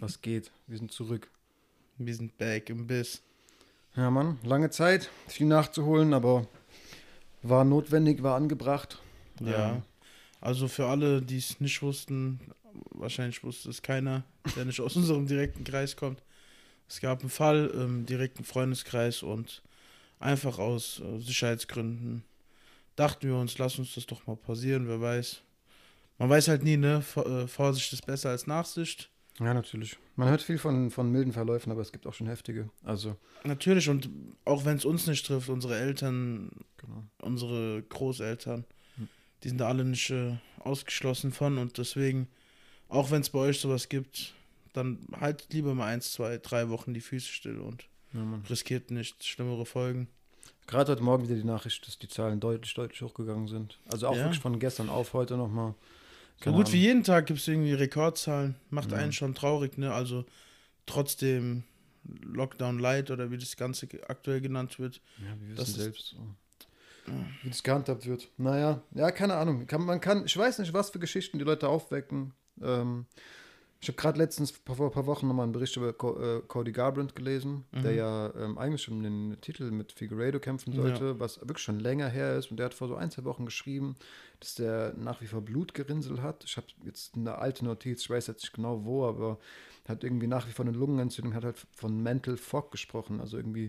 Was geht? Wir sind zurück. Wir sind back im Biss. Ja, Mann, lange Zeit, viel nachzuholen, aber war notwendig, war angebracht. Ja. Also für alle, die es nicht wussten, wahrscheinlich wusste es keiner, der nicht aus unserem direkten Kreis kommt. Es gab einen Fall im direkten Freundeskreis und einfach aus äh, Sicherheitsgründen dachten wir uns, lass uns das doch mal passieren, wer weiß. Man weiß halt nie, ne? Äh, Vorsicht ist besser als Nachsicht. Ja, natürlich. Man hört viel von, von milden Verläufen, aber es gibt auch schon heftige. Also, Natürlich, und auch wenn es uns nicht trifft, unsere Eltern, genau. unsere Großeltern, Hm. die sind da alle nicht äh, ausgeschlossen von und deswegen, auch wenn es bei euch sowas gibt, dann haltet lieber mal eins, zwei, drei Wochen die Füße still und Ja, riskiert nicht schlimmere Folgen. Gerade heute Morgen wieder die Nachricht, dass die Zahlen deutlich, deutlich hochgegangen sind. Also auch Ja. wirklich von gestern auf heute nochmal. So gut wie jeden Tag gibt es irgendwie Rekordzahlen. Macht Ja. einen schon traurig, ne? Also trotzdem Lockdown Light oder wie das Ganze aktuell genannt wird. Ja, wir wissen selbst, so. wie das gehandhabt wird. Naja, ja, keine Ahnung. Kann, man kann, ich weiß nicht, was für Geschichten die Leute aufwecken. Ähm, ich habe gerade letztens vor ein paar Wochen nochmal einen Bericht über äh, Cody Garbrandt gelesen, der Mhm. ja ähm, eigentlich schon den Titel mit Figueiredo kämpfen sollte, was wirklich schon länger her ist. Und der hat vor so ein, zwei Wochen geschrieben, dass der nach wie vor Blutgerinnsel hat. Ich habe jetzt eine alte Notiz, ich weiß jetzt nicht genau wo, aber hat irgendwie nach wie vor eine Lungenentzündung, hat halt von Mental Fog gesprochen, also irgendwie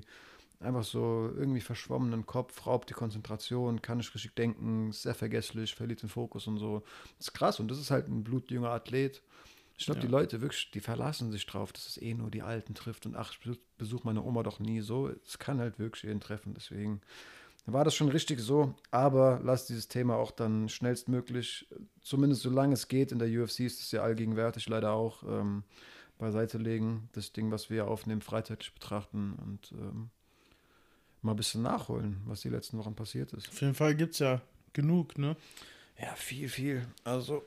einfach so irgendwie verschwommenen Kopf, raubt die Konzentration, kann nicht richtig denken, ist sehr vergesslich, verliert den Fokus und so. Das ist krass und das ist halt ein blutjunger Athlet. Ich glaube, Ja. die Leute wirklich, die verlassen sich drauf, dass es eh nur die Alten trifft und ach, ich besuch- besuche meine Oma doch nie so. Es kann halt wirklich jeden treffen, deswegen war das schon richtig so, aber lass dieses Thema auch dann schnellstmöglich, zumindest solange es geht, in der UFC ist es ja allgegenwärtig leider auch, ähm, beiseite legen, das Ding, was wir aufnehmen, freizeitig betrachten und ähm, mal ein bisschen nachholen, was die letzten Wochen passiert ist. Auf jeden Fall gibt es ja genug, ne? Ja, viel, viel. Also,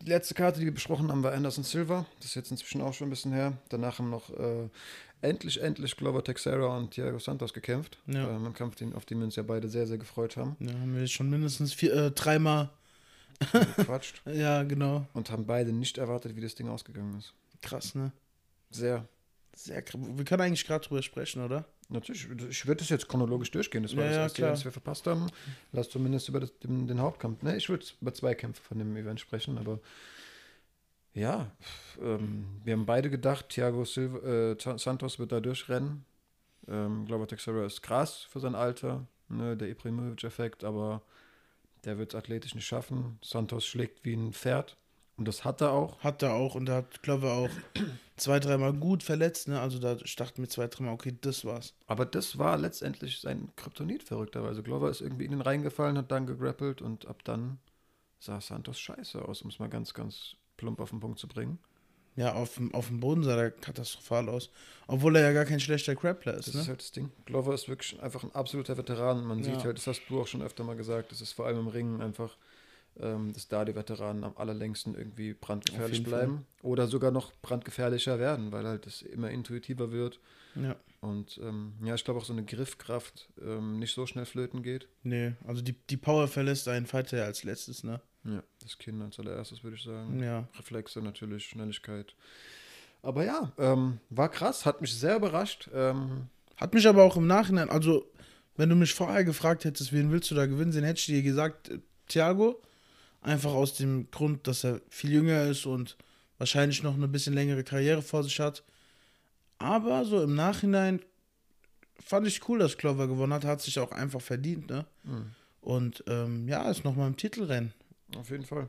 die letzte Karte, die wir besprochen haben, war Anderson Silva. Das ist jetzt inzwischen auch schon ein bisschen her. Danach haben noch äh, endlich, endlich Glover Texera und Thiago Santos gekämpft. Ja. Ähm, Im Kampf, den, auf den wir uns ja beide sehr, sehr gefreut haben. Ja, haben wir schon mindestens vier, äh, dreimal. Gequatscht. Ja, genau. und haben beide nicht erwartet, wie das Ding ausgegangen ist. Krass, ne? Sehr. Sehr krass. Wir können eigentlich gerade drüber sprechen, oder? Natürlich, ich würde das jetzt chronologisch durchgehen. Das war Ja, das erste, klar. was wir verpasst haben. Lass zumindest über das, den, den Hauptkampf. Ne, ich würde über zwei Kämpfe von dem Event sprechen, aber ja, ähm, wir haben beide gedacht, Thiago Silva, äh, Sa- Santos wird da durchrennen. Ähm, Glover Texera ist krass für sein Alter, ne, der Ibrahimovic-Effekt, aber der wird es athletisch nicht schaffen. Santos schlägt wie ein Pferd und das hat er auch. Hat er auch und da hat Glover auch zwei, dreimal gut verletzt, ne? Also da dachte mir zwei, dreimal, okay, das war's. Aber das war letztendlich sein Kryptonit verrückterweise. Glover ist irgendwie in den reingefallen, hat dann gegrappelt und ab dann sah Santos scheiße aus, um es mal ganz, ganz plump auf den Punkt zu bringen. Ja, auf, dem- auf dem Boden sah er katastrophal aus. Obwohl er ja gar kein schlechter Grappler ist, Das ne? ist halt das Ding. Glover ist wirklich einfach ein absoluter Veteran. Man Ja. sieht halt, das hast du auch schon öfter mal gesagt, das ist vor allem im Ringen einfach, ähm, dass da die Veteranen am allerlängsten irgendwie brandgefährlich bleiben. Oder sogar noch brandgefährlicher werden, weil halt es immer intuitiver wird. Ja. Und ähm, ja, ich glaube auch so eine Griffkraft ähm, nicht so schnell flöten geht. Nee, also die, die Power verlässt einen Fighter als letztes, ne? Ja, das Kinn als allererstes, würde ich sagen. Ja. Reflexe natürlich, Schnelligkeit. Aber ja, ähm, war krass, hat mich sehr überrascht. Ähm, Hat mich aber auch im Nachhinein, also wenn du mich vorher gefragt hättest, wen willst du da gewinnen sehen, hätte ich dir gesagt, äh, Thiago. Einfach aus dem Grund, dass er viel jünger ist und wahrscheinlich noch eine bisschen längere Karriere vor sich hat. Aber so im Nachhinein fand ich cool, dass Clover gewonnen hat, hat sich auch einfach verdient, ne? Mhm. Und ähm, ja, ist nochmal im Titelrennen. auf jeden Fall.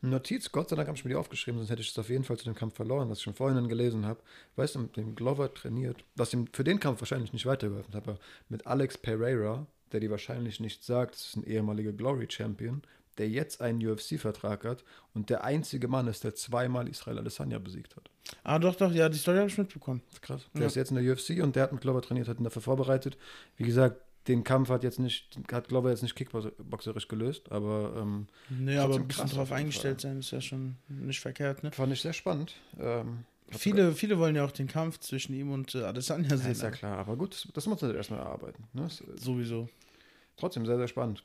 Notiz, Gott sei Dank habe ich mir die aufgeschrieben, sonst hätte ich es auf jeden Fall zu dem Kampf verloren, was ich schon vorhin gelesen habe. Weißt du, mit dem Glover trainiert, was ihm für den Kampf wahrscheinlich nicht weitergeholfen hat, aber mit Alex Pereira, der die wahrscheinlich nicht sagt, das ist ein ehemaliger Glory-Champion, der jetzt einen UFC-Vertrag hat und der einzige Mann ist, der zweimal Israel Adesanya besiegt hat. Ah, doch, doch, ja, die Story habe ich mitbekommen. Krass. Der Ja. ist jetzt in der UFC und der hat mit Glover trainiert, hat ihn dafür vorbereitet. Wie gesagt, den Kampf hat jetzt nicht, hat Glover jetzt nicht kickboxerisch gelöst, aber ähm, Nee, aber ein bisschen drauf eingestellt sein ist ja schon nicht verkehrt, ne? fand ich sehr spannend. Ähm, Viele, viele wollen ja auch den Kampf zwischen ihm und äh, Adesanya Ja, sehen. ist ja klar, aber gut, das, das muss man erstmal erarbeiten. Ne? Sowieso. trotzdem sehr, sehr spannend.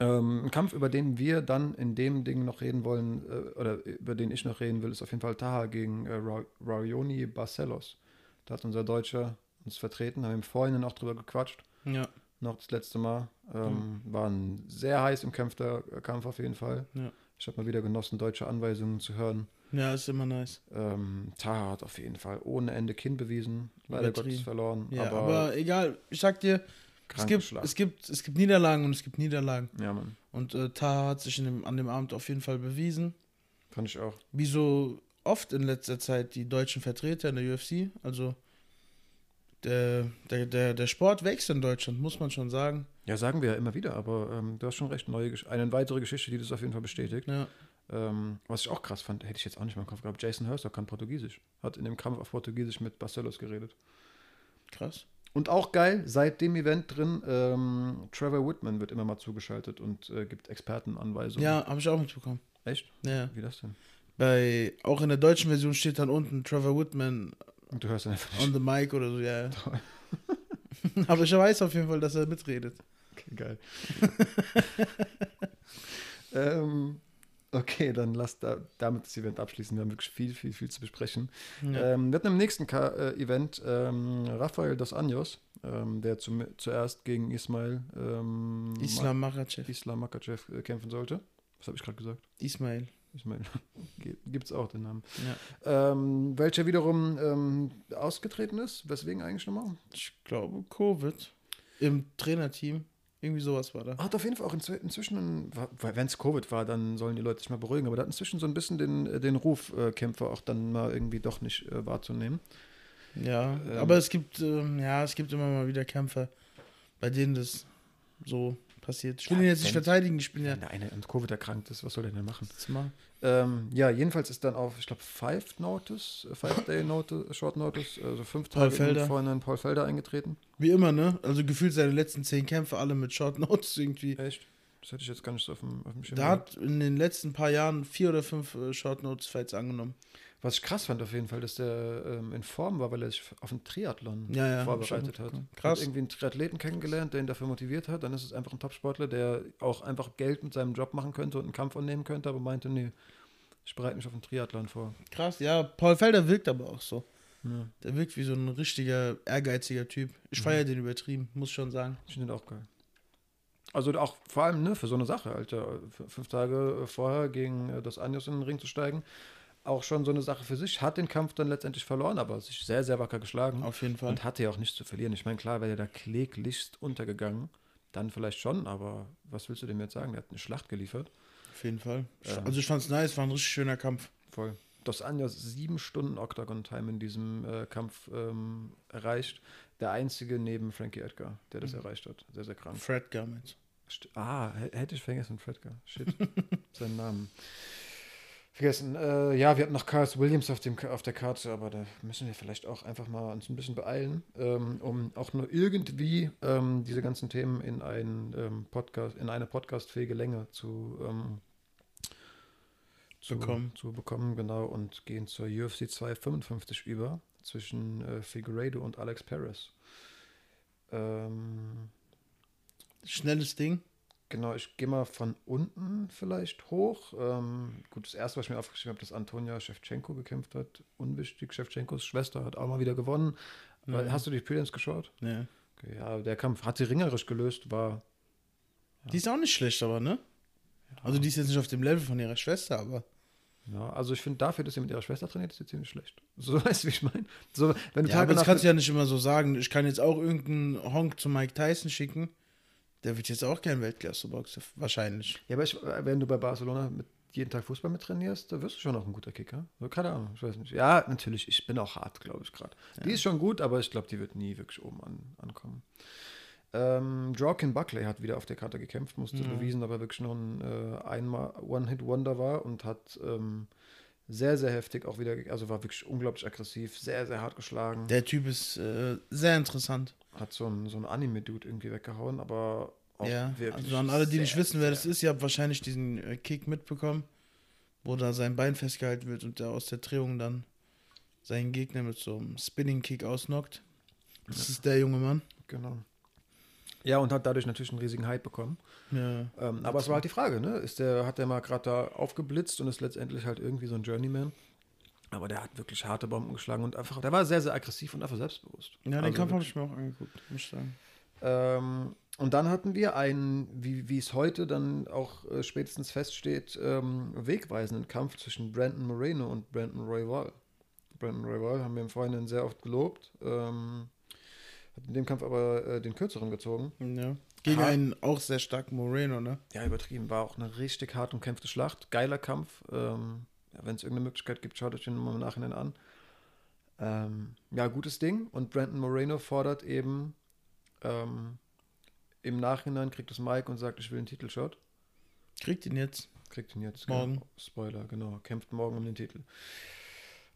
Ähm, ein Kampf, über den wir dann in dem Ding noch reden wollen, äh, oder über den ich noch reden will, ist auf jeden Fall Taha gegen äh, Ra Rarioni Barcelos. Da hat unser Deutscher uns vertreten, haben im Vorhinein auch drüber gequatscht. Ja. Noch das letzte Mal. Ähm, War ein sehr heiß umkämpfter äh, Kampf auf jeden Fall. Ja. Ich habe mal wieder genossen, deutsche Anweisungen zu hören. Ja, ist immer nice. Ähm, Taha hat auf jeden Fall ohne Ende Kinn bewiesen. Leider. Gottes verloren. Ja, aber, aber, egal, ich sag dir, es gibt, es, gibt, es gibt Niederlagen und es gibt Niederlagen. Ja, Mann. Und äh, Taha hat sich dem, an dem Abend auf jeden Fall bewiesen. Fand ich auch. Wie so oft in letzter Zeit die deutschen Vertreter in der UFC. Also der, der, der, der Sport wächst in Deutschland, muss man schon sagen. Ja, sagen wir ja immer wieder, aber ähm, du hast schon recht. Neue, eine weitere Geschichte, die das auf jeden Fall bestätigt. Ja. Ähm, was ich auch krass fand, hätte ich jetzt auch nicht mal im Kopf gehabt. Jason Hurster kann Portugiesisch. Hat in dem Kampf auf Portugiesisch mit Barcelos geredet. Krass. Und auch geil, seit dem Event drin, ähm, Trevor Whitman wird immer mal zugeschaltet und äh, gibt Expertenanweisungen. Ja, habe ich auch mitbekommen. Echt? Ja. Wie das denn? Bei, auch in der deutschen Version steht dann unten Trevor Whitman Und du hörst dann einfach nicht. on the mic oder so, ja. Aber ich weiß auf jeden Fall, dass er mitredet. Okay, geil. ähm, okay, dann lass da, damit das Event abschließen. Wir haben wirklich viel, viel, viel zu besprechen. Ja. Ähm, wir hatten im nächsten Ka äh, Event ähm, Rafael dos Anjos, ähm, der zum, zuerst gegen Ismail ähm, Islam Makachev. Ma Islam Makachev äh, kämpfen sollte. Was habe ich gerade gesagt? Ismail. Ismail. Gibt es auch den Namen. Ja. Ähm, welcher wiederum ähm, ausgetreten ist. Weswegen eigentlich nochmal? Ich glaube, Covid. Im Trainerteam. Irgendwie sowas war da. Hat auf jeden Fall auch inzwi- inzwischen, wenn es Covid war, dann sollen die Leute sich mal beruhigen, aber da hat inzwischen so ein bisschen den, äh, den Ruf, äh, Kämpfer auch dann mal irgendwie doch nicht äh, wahrzunehmen. Ja, Ähm. aber es gibt, ähm, ja, es gibt immer mal wieder Kämpfer, bei denen das so passiert. Ich will Ja, ihn jetzt nicht verteidigen, ich bin ja. Wenn der eine an Covid erkrankt ist, was soll der denn machen? Ähm, ja, jedenfalls ist dann auf, ich glaube, Five Notice, äh, Five Day Notice, Short Notice, also fünf Paul Tage Vorhinein Paul Felder eingetreten. Wie immer, ne? Also gefühlt seine letzten zehn Kämpfe alle mit Short Notes irgendwie. Echt? Das hätte ich jetzt gar nicht so auf dem, auf dem Schirm. Gehabt. hat in den letzten paar Jahren vier oder fünf äh, Short Notes Fights angenommen. Was ich krass fand auf jeden Fall, dass der ähm, in Form war, weil er sich auf einen Triathlon Ja, ja, vorbereitet hat. mitbekommen. Hat Krass. irgendwie einen Triathleten kennengelernt, der ihn dafür motiviert hat. Dann ist es einfach ein Topsportler, der auch einfach Geld mit seinem Job machen könnte und einen Kampf annehmen könnte, aber meinte, nee, ich bereite mich auf einen Triathlon vor. Krass, ja. Paul Felder wirkt aber auch so. Ja, Der wirkt wie so ein richtiger, ehrgeiziger Typ. Ich Mhm. feiere den übertrieben, muss schon sagen. ich finde den auch geil. Also auch vor allem ne, für so eine Sache, Alter, fünf Tage vorher gegen äh, das Anjos in den Ring zu steigen, auch schon so eine Sache für sich. Hat den Kampf dann letztendlich verloren, aber sich sehr, sehr wacker geschlagen. Auf jeden Fall. Und hatte ja auch nichts zu verlieren. Ich meine, klar, wäre der da kläglichst untergegangen, dann vielleicht schon, aber was willst du dem jetzt sagen? Der hat eine Schlacht geliefert. Auf jeden Fall. Ja. Also ich fand's nice, war ein richtig schöner Kampf. Voll. Dos Anjos sieben Stunden Octagon-Time in diesem äh, Kampf ähm, erreicht. Der einzige neben Frankie Edgar, der das Mhm. erreicht hat. Sehr, sehr krank. Fred Garment. St ah, hätte ich vergessen, Fredgar. Shit. Seinen Namen. Vergessen. Äh, ja, wir hatten noch Carlos Williams auf, dem, auf der Karte, aber da müssen wir vielleicht auch einfach mal uns ein bisschen beeilen, ähm, um auch nur irgendwie ähm, diese ganzen Themen in einen ähm, Podcast, in eine podcastfähige Länge zu, ähm, zu Bekommen. Zu bekommen, genau, und gehen zur UFC 255 über zwischen äh, Figueiredo und Alex Perez. Ähm, Schnelles Ding. Genau, ich gehe mal von unten vielleicht hoch. Ähm, gut, das erste, was ich mir aufgeschrieben habe, dass Antonia Shevchenko gekämpft hat. Unwichtig, Shevchenkos Schwester hat auch mal wieder gewonnen. Mhm. Hast du die Prelims geschaut? Ja. Okay, ja, der Kampf hat sie ringerisch gelöst, war. Die ist auch nicht schlecht, aber, ne? Also die ist jetzt nicht auf dem Level von ihrer Schwester, aber. Ja, also ich finde dafür, dass sie mit ihrer Schwester trainiert, ist sie ziemlich schlecht. So weißt du, wie ich meine? So, wenn du Ja, Tage aber das kannst du ja nicht immer so sagen. Ich kann jetzt auch irgendeinen Honk zu Mike Tyson schicken. Der wird jetzt auch kein Weltklasse-Boxer, wahrscheinlich. Ja, aber ich, wenn du bei Barcelona mit jeden Tag Fußball mit trainierst, da wirst du schon auch ein guter Kicker. So, keine Ahnung, ich weiß nicht. Ja, natürlich, ich bin auch hart, glaube ich, gerade. Die ist schon gut, aber ich glaube, die wird nie wirklich oben an, ankommen. Ähm, Jorkin Buckley hat wieder auf der Karte gekämpft, musste Mhm. bewiesen, dass er wirklich nur ein äh, einmal One-Hit-Wonder war und hat ähm, sehr, sehr heftig auch wieder, also war wirklich unglaublich aggressiv, sehr, sehr hart geschlagen. Der Typ ist äh, sehr interessant. hat so einen so einen Anime-Dude irgendwie weggehauen, aber auch ja, also an alle, die nicht wissen, wer das ist, ihr habt wahrscheinlich diesen äh, Kick mitbekommen, wo da sein Bein festgehalten wird und der aus der Drehung dann seinen Gegner mit so einem Spinning-Kick ausnockt. Das ist der junge Mann. Genau. Ja, und hat dadurch natürlich einen riesigen Hype bekommen. Ja. Ähm, aber es war halt die Frage, ne? Ist der, hat der mal gerade da aufgeblitzt und ist letztendlich halt irgendwie so ein Journeyman? Aber der hat wirklich harte Bomben geschlagen und einfach, der war sehr, sehr aggressiv und einfach selbstbewusst. Ja, den Also Kampf habe ich mir auch angeguckt, muss ich sagen. Ähm, und dann hatten wir einen, wie, wie es heute dann auch äh, spätestens feststeht, ähm, wegweisenden Kampf zwischen Brandon Moreno und Brandon Royval. Brandon Royval haben wir im Vorhinein sehr oft gelobt. Ähm, hat in dem Kampf aber äh, den kürzeren gezogen. Ja. Gegen Ha- einen auch sehr starken Moreno, ne? Ja, übertrieben. War auch eine richtig hart umkämpfte Schlacht. Geiler Kampf. Ähm, ja, Wenn es irgendeine Möglichkeit gibt, schaut euch den mal im Nachhinein an. Ähm, ja, gutes Ding. Und Brandon Moreno fordert eben ähm, im Nachhinein, kriegt das Mike und sagt, ich will einen Titelshot. Kriegt ihn jetzt. Kriegt ihn jetzt. Morgen. Genau. Spoiler, genau. Kämpft morgen um den Titel.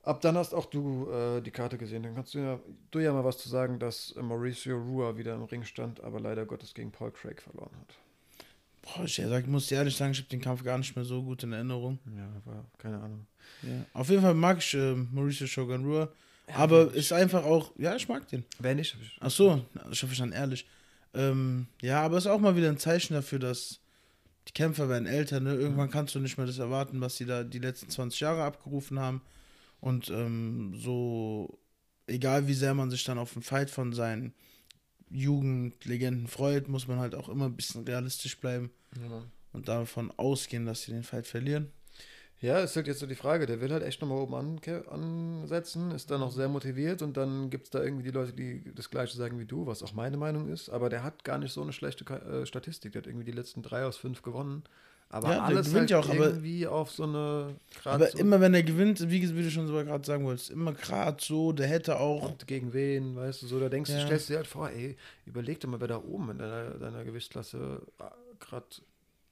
Ab dann hast auch du äh, die Karte gesehen. Dann kannst du ja, du ja mal was zu sagen, dass äh, Mauricio Rua wieder im Ring stand, aber leider Gottes gegen Paul Craig verloren hat. Boah, ich sag, muss dir ehrlich sagen, ich habe den Kampf gar nicht mehr so gut in Erinnerung. Ja, war keine Ahnung. Ja. Auf jeden Fall mag ich äh, Mauricio Shogun Rua. aber ist einfach auch, ja, ich mag den. Wer nicht? ich- Ach so, ich hoffe, ich dann ehrlich. Ähm, ja, aber ist auch mal wieder ein Zeichen dafür, dass die Kämpfer werden älter, ne? Irgendwann kannst du nicht mehr das erwarten, was sie da die letzten 20 Jahre abgerufen haben. Und ähm, so, egal wie sehr man sich dann auf den Fight von seinen Jugendlegenden freut, muss man halt auch immer ein bisschen realistisch bleiben Ja. und davon ausgehen, dass sie den Fight verlieren. Ja, ist halt jetzt so die Frage. Der will halt echt nochmal oben anke- ansetzen, ist dann noch sehr motiviert und dann gibt es da irgendwie die Leute, die das Gleiche sagen wie du, was auch meine Meinung ist. Aber der hat gar nicht so eine schlechte äh, Statistik. Der hat irgendwie die letzten drei aus fünf gewonnen. Aber Ja, alles gewinnt halt ja auch, aber- irgendwie auf so eine grad Aber so, immer wenn er gewinnt, wie, wie du schon so gerade sagen wolltest, immer gerade so, der hätte auch. und gegen wen, weißt du, so, da denkst du, Ja. stellst du dir halt vor, ey, überleg dir mal, wer da oben in deiner, deiner Gewichtsklasse gerade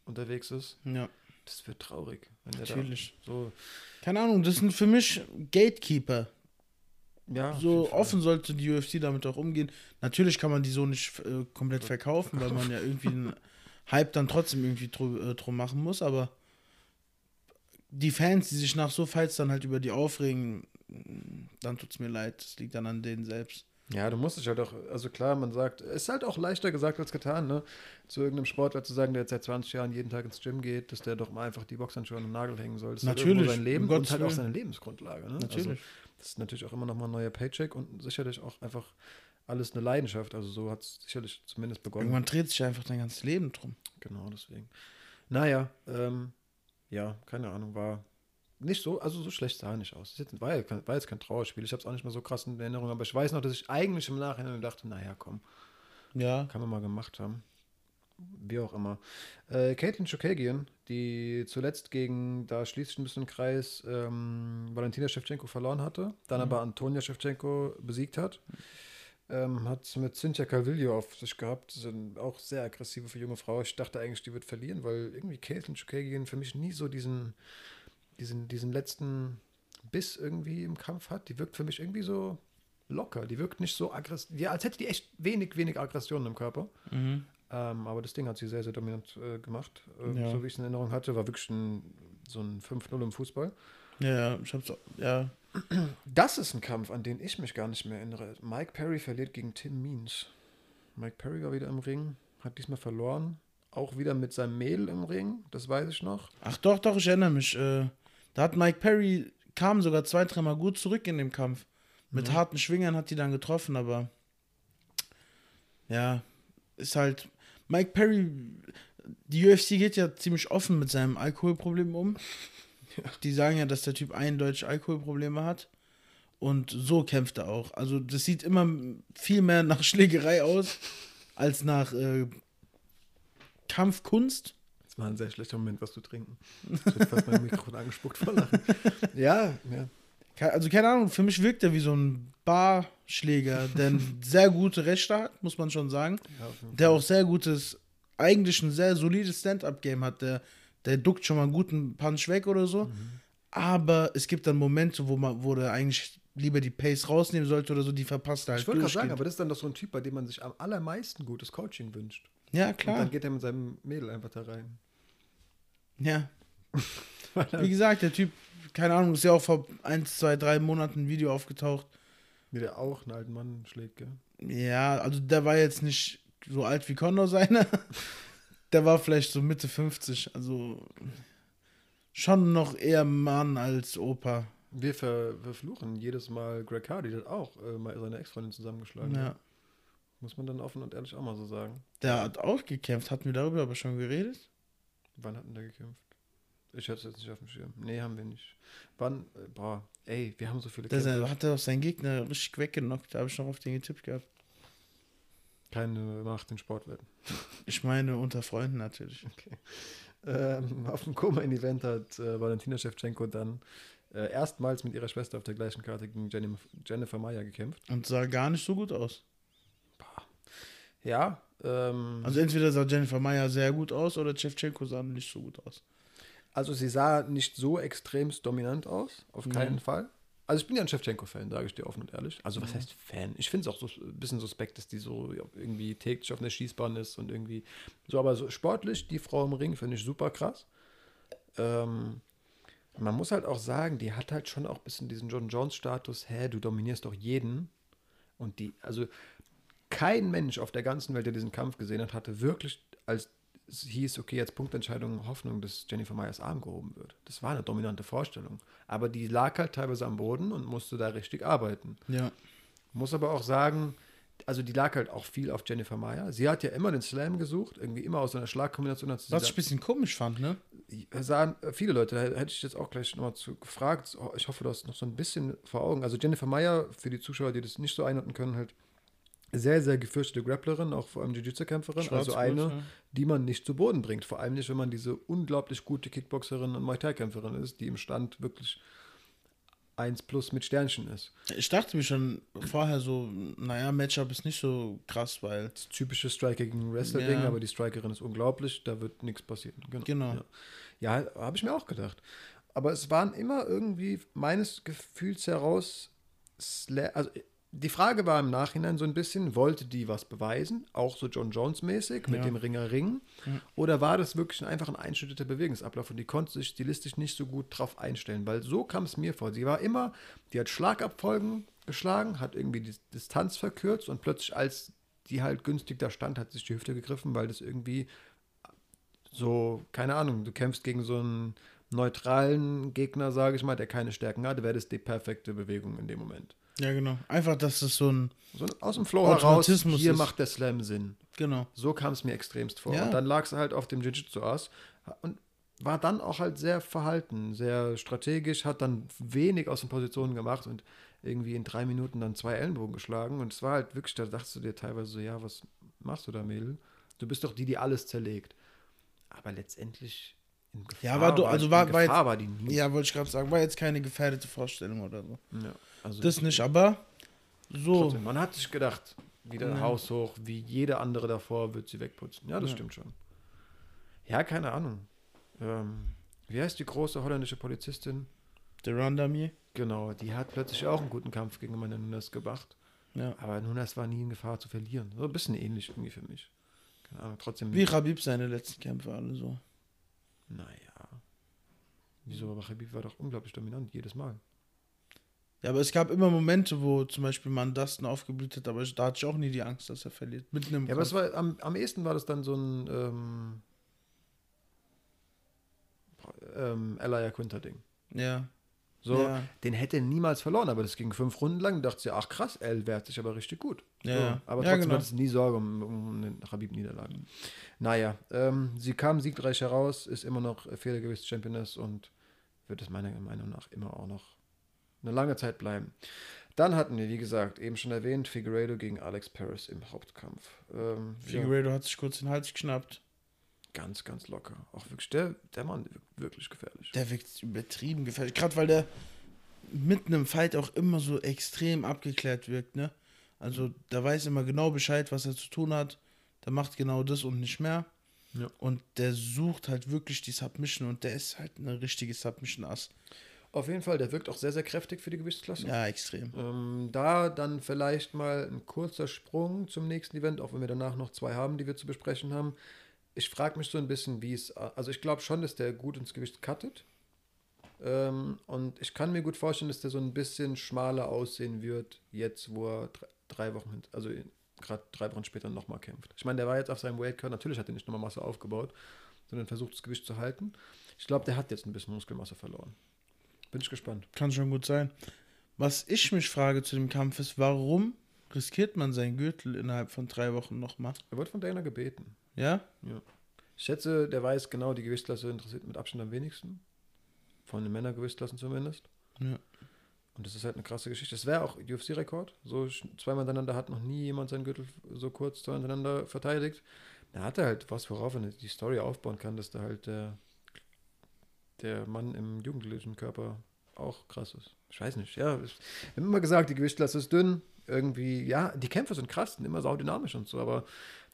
unterwegs ist. Ja, Das wird traurig, wenn der natürlich. so, Keine Ahnung, das sind für mich Gatekeeper. ja, so offen sollte die UFC damit auch umgehen. Natürlich kann man die so nicht äh, komplett verkaufen, weil man ja irgendwie einen Hype dann trotzdem irgendwie drum, äh, drum machen muss, aber die Fans, die sich nach so Fights dann halt über die aufregen, dann tut's mir leid. Das liegt dann an denen selbst. Ja, du musst dich halt auch, also klar, man sagt, es ist halt auch leichter gesagt als getan, ne? Zu irgendeinem Sportler zu sagen, der jetzt seit 20 Jahren jeden Tag ins Gym geht, dass der doch mal einfach die Boxhandschuhe an den Nagel hängen soll. Das ist halt Natürlich, sein Leben und halt auch seine Lebensgrundlage, ne? Also, Natürlich. das ist natürlich auch immer noch mal ein neuer Paycheck und sicherlich auch einfach alles eine Leidenschaft. Also so hat es sicherlich zumindest begonnen. Irgendwann dreht sich einfach dein ganzes Leben drum. Genau, deswegen. Naja, ähm, ja, keine Ahnung, war nicht so, also so schlecht sah er nicht aus. Jetzt- war, ja kein- war jetzt kein Trauerspiel. Ich habe es auch nicht mehr so krass in Erinnerung, aber ich weiß noch, dass ich eigentlich im Nachhinein dachte, naja, komm, Ja. kann man mal gemacht haben. Wie auch immer. Äh, Caitlin Chokagian, die zuletzt gegen, da schließt sich ein bisschen Kreis, ähm, Valentina Shevchenko verloren hatte, dann aber Antonia Shevchenko besiegt hat, ähm, hat mit Cynthia Calvillo auf sich gehabt. Das ist ein- auch sehr aggressive für junge Frau. Ich dachte eigentlich, die wird verlieren, weil irgendwie Caitlin Chokagian für mich nie so diesen, diesen, diesen letzten Biss irgendwie im Kampf hat. Die wirkt für mich irgendwie so locker. Die wirkt nicht so aggressiv. Ja, als hätte die echt wenig, wenig Aggressionen im Körper. Mhm. Ähm, aber das Ding hat sie sehr, sehr dominant äh, gemacht. Äh, Ja. So wie ich es in Erinnerung hatte, war wirklich ein, so ein 5-0 im Fußball. Ja, ich hab's auch, ja. Das ist ein Kampf, an den ich mich gar nicht mehr erinnere. Mike Perry verliert gegen Tim Means. Mike Perry war wieder im Ring, hat diesmal verloren. Auch wieder mit seinem Mädel im Ring, das weiß ich noch. Ach doch, doch, ich erinnere mich. Äh, da hat Mike Perry, kam sogar zwei, dreimal gut zurück in dem Kampf. Mit Mhm. harten Schwingern hat die dann getroffen, aber ja, ist halt. Mike Perry, die UFC geht ja ziemlich offen mit seinem Alkoholproblem um. Die sagen ja, dass der Typ eindeutig Alkoholprobleme hat. Und so kämpft er auch. Also das sieht immer viel mehr nach Schlägerei aus, als nach äh, Kampfkunst. Das war ein sehr schlechter Moment, was zu trinken. Ich hab fast mein Mikrofon angespuckt vor Lachen. Ja, ja. Also keine Ahnung, für mich wirkt er wie so ein Barschläger, der ein sehr gute Rechte hat, muss man schon sagen. ja Der auch sehr gutes, eigentlich ein sehr solides Stand-Up-Game hat. Der, der duckt schon mal einen guten Punch weg oder so. Mhm. Aber es gibt dann Momente, wo man, wo der eigentlich lieber die Pace rausnehmen sollte oder so, die verpasst er halt Ich wollte gerade sagen, aber das ist dann doch so ein Typ, bei dem man sich am allermeisten gutes Coaching wünscht. Ja, Und klar. dann geht er mit seinem Mädel einfach da rein. Ja. Wie gesagt, der Typ, keine Ahnung, ist ja auch vor ein, zwei, drei Monaten ein Video aufgetaucht. Wie der auch einen alten Mann schlägt, gell? Ja, also der war jetzt nicht so alt wie Conor seine. der war vielleicht so Mitte 50, also schon noch eher Mann als Opa. Wir ver verfluchen jedes Mal Greg Hardy, der hat auch äh, mal seine Ex-Freundin zusammengeschlagen. Ja. Muss man dann offen und ehrlich auch mal so sagen. Der hat auch gekämpft, hatten wir darüber aber schon geredet? Wann hat denn der gekämpft? Ich hatte es jetzt nicht auf dem Schirm. Nee, haben wir nicht. Wann? Äh, boah, ey, wir haben so viele Der Kämpfe. hat er auch seinen Gegner richtig weggenockt. Da habe ich noch auf den getippt gehabt. Keine Macht in Sportwetten. Ich meine unter Freunden natürlich. Okay. Ähm, auf dem Koma-Event hat äh, Valentina Shevchenko dann äh, erstmals mit ihrer Schwester auf der gleichen Karte gegen Jenny, Jennifer Meyer gekämpft. Und sah gar nicht so gut aus. Ja. Ähm, also entweder sah Jennifer Meyer sehr gut aus oder Shevchenko sah nicht so gut aus. Also sie sah nicht so extremst dominant aus, auf keinen mhm. Fall. Also ich bin ja ein Shevchenko-Fan, sage ich dir offen und ehrlich. Also was mhm. heißt Fan? Ich finde es auch so ein bisschen suspekt, dass die so irgendwie täglich auf einer Schießbahn ist und irgendwie so, aber so sportlich, die Frau im Ring finde ich super krass. Ähm, man muss halt auch sagen, die hat halt schon auch ein bisschen diesen John Jones-Status, hä, du dominierst doch jeden. Und die, also kein Mensch auf der ganzen Welt, der diesen Kampf gesehen hat, hatte wirklich als es hieß, okay, jetzt Punktentscheidung, Hoffnung, dass Jennifer Meyers Arm gehoben wird. Das war eine dominante Vorstellung. Aber die lag halt teilweise am Boden und musste da richtig arbeiten. Ja. Muss aber auch sagen, also die lag halt auch viel auf Jennifer Meyer. Sie hat ja immer den Slam gesucht, irgendwie immer aus einer Schlagkombination. Was ich ein bisschen komisch fand, ne? Sahen äh, viele Leute, da hätte ich jetzt auch gleich nochmal zu gefragt. Ich hoffe, du hast noch so ein bisschen vor Augen. Also Jennifer Meyer, für die Zuschauer, die das nicht so einordnen können, halt sehr, sehr gefürchtete Grapplerin, auch vor allem Jiu-Jitsu-Kämpferin. Also eine, ja. die man nicht zu Boden bringt. Vor allem nicht, wenn man diese unglaublich gute Kickboxerin und Muay Thai-Kämpferin ist, die im Stand wirklich 1 plus mit Sternchen ist. Ich dachte mir schon vorher so, naja, Matchup ist nicht so krass, weil. Das typische Striker gegen Wrestler-Ding, ja. aber die Strikerin ist unglaublich, da wird nichts passieren. Genau. genau. Ja, ja habe ich mir auch gedacht. Aber es waren immer irgendwie meines Gefühls heraus, also die Frage war im Nachhinein so ein bisschen, wollte die was beweisen, auch so John Jones-mäßig mit ja. dem Ringer Ring, ja. oder war das wirklich einfach ein einschütteter Bewegungsablauf und die konnte sich stilistisch nicht so gut drauf einstellen, weil so kam es mir vor. Sie war immer, die hat Schlagabfolgen geschlagen, hat irgendwie die Distanz verkürzt und plötzlich, als die halt günstig da stand, hat sich die Hüfte gegriffen, weil das irgendwie so, keine Ahnung, du kämpfst gegen so einen neutralen Gegner, sage ich mal, der keine Stärken hat, wäre das die perfekte Bewegung in dem Moment. Ja, genau. Einfach, dass es so ein. So aus dem Flow heraus, hier ist. macht der Slam Sinn. Genau. So kam es mir extremst vor. Ja. Und dann lag es halt auf dem Jiu-Jitsu-Ass und war dann auch halt sehr verhalten, sehr strategisch, hat dann wenig aus den Positionen gemacht und irgendwie in drei Minuten dann zwei Ellenbogen geschlagen. Und es war halt wirklich, da dachtest du dir teilweise so, ja, was machst du da, Mädel? Du bist doch die, die alles zerlegt. Aber letztendlich in Gefahr, ja, war du, also war, war, jetzt, war die nie. Ja, wollte ich gerade sagen, war jetzt keine gefährdete Vorstellung oder so. Ja. Also das nicht, aber so. Trotzdem, man hat sich gedacht, wieder ja. Haus hoch, wie jede andere davor wird sie wegputzen. Ja, das ja. stimmt schon. Ja, keine Ahnung. Ähm, wie heißt die große holländische Polizistin? Der Randamier. Genau, die hat plötzlich auch einen guten Kampf gegen meine Nunes gemacht. Ja. Aber Nunes war nie in Gefahr zu verlieren. So ein bisschen ähnlich irgendwie für mich. Keine Ahnung, trotzdem. Wie Rabib seine letzten Kämpfe alle so. Naja. Wieso? Aber Rabib war doch unglaublich dominant, jedes Mal. Ja, aber es gab immer Momente, wo zum Beispiel man Dustin aufgeblüht hat, aber da hatte ich auch nie die Angst, dass er verliert. Mitten im ja, aber es war, am, am ehesten war das dann so ein ähm, ähm, Elia Quinter-Ding. Ja. So, ja. den hätte er niemals verloren, aber das ging fünf Runden lang. Da dachte sie, ach krass, El wehrt sich aber richtig gut. Ja, so, aber trotzdem ja, genau. hat es nie Sorge um, um eine Habib-Niederlage. Naja, ähm, sie kam siegreich heraus, ist immer noch Federgewichts-Championess und wird es meiner Meinung nach immer auch noch eine lange Zeit bleiben. Dann hatten wir, wie gesagt, eben schon erwähnt, Figueredo gegen Alex Paris im Hauptkampf. Ähm, Figueredo ja. hat sich kurz den Hals geschnappt. Ganz, ganz locker. Auch wirklich, der, der Mann wirkt wirklich gefährlich. Der wirkt übertrieben gefährlich. Gerade weil der mitten im Fight auch immer so extrem abgeklärt wirkt, ne? Also, der weiß immer genau Bescheid, was er zu tun hat. Der macht genau das und nicht mehr. Ja. Und der sucht halt wirklich die Submission und der ist halt eine richtige Submission-Ass. Auf jeden Fall, der wirkt auch sehr, sehr kräftig für die Gewichtsklasse. Ja, extrem. Ähm, da dann vielleicht mal ein kurzer Sprung zum nächsten Event, auch wenn wir danach noch zwei haben, die wir zu besprechen haben. Ich frage mich so ein bisschen, wie es. Also, ich glaube schon, dass der gut ins Gewicht cuttet. Ähm, und ich kann mir gut vorstellen, dass der so ein bisschen schmaler aussehen wird, jetzt, wo er drei Wochen, also gerade drei Wochen später nochmal kämpft. Ich meine, der war jetzt auf seinem Weightcut, natürlich hat er nicht nochmal Masse aufgebaut, sondern versucht, das Gewicht zu halten. Ich glaube, der hat jetzt ein bisschen Muskelmasse verloren. Bin ich gespannt. Kann schon gut sein. Was ich mich frage zu dem Kampf ist, warum riskiert man seinen Gürtel innerhalb von drei Wochen nochmal? Er wird von Dana gebeten. Ja? Ja. Ich schätze, der weiß genau, die Gewichtsklasse interessiert mit Abstand am wenigsten. Von den Männergewichtsklassen zumindest. Ja. Und das ist halt eine krasse Geschichte. Das wäre auch UFC-Rekord. So zweimal hintereinander hat noch nie jemand seinen Gürtel so kurz zwei hintereinander verteidigt. Da hat er halt was, worauf er die Story aufbauen kann, dass da halt der, der Mann im jugendlichen Körper auch krass ist. Ich weiß nicht, ja. Ich habe immer gesagt, die Gewichtsklasse ist dünn. Irgendwie, ja, die Kämpfe sind krass, sind immer saudynamisch und so, aber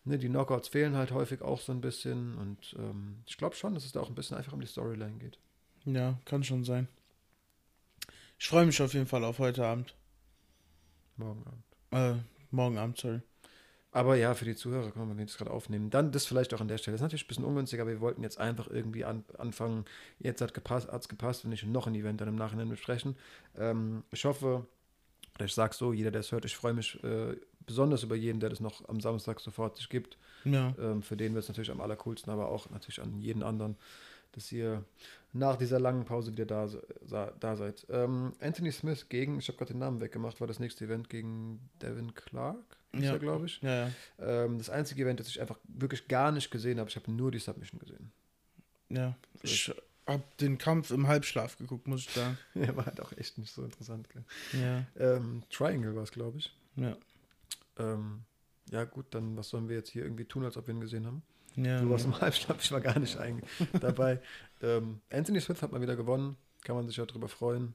ne, die Knockouts fehlen halt häufig auch so ein bisschen. Und ähm, ich glaube schon, dass es da auch ein bisschen einfach um die Storyline geht. Ja, kann schon sein. Ich freue mich auf jeden Fall auf heute Abend. Morgen Abend. Äh, morgen Abend, sorry. Aber ja, für die Zuhörer können wir das gerade aufnehmen. Dann das vielleicht auch an der Stelle. Das ist natürlich ein bisschen ungünstig, aber wir wollten jetzt einfach irgendwie an, anfangen. Jetzt hat gepasst, hat's gepasst und nicht noch ein Event dann im Nachhinein besprechen. Ähm, ich hoffe, ich sage so, jeder, der es hört, ich freue mich äh, besonders über jeden, der das noch am Samstag sofort sich gibt. Ja. Ähm, für den wird es natürlich am allercoolsten, aber auch natürlich an jeden anderen, dass ihr nach dieser langen Pause wieder da, da seid. Ähm, Anthony Smith gegen, ich habe gerade den Namen weggemacht, war das nächste Event gegen Devin Clark, ist Ja. glaube ich. Ja, ja. Ähm, das einzige Event, das ich einfach wirklich gar nicht gesehen habe, ich habe nur die Submission gesehen. Ja. Ich hab den Kampf im Halbschlaf geguckt, muss ich sagen. Ja, war halt auch echt nicht so interessant. Gell? Ja. Ähm, Triangle war es, glaube ich. Ja. Ähm, ja, gut, dann was sollen wir jetzt hier irgendwie tun, als ob wir ihn gesehen haben? Ja. Du warst im Halbschlaf, ich war gar nicht dabei. Ähm, Anthony Smith hat mal wieder gewonnen, kann man sich ja drüber freuen.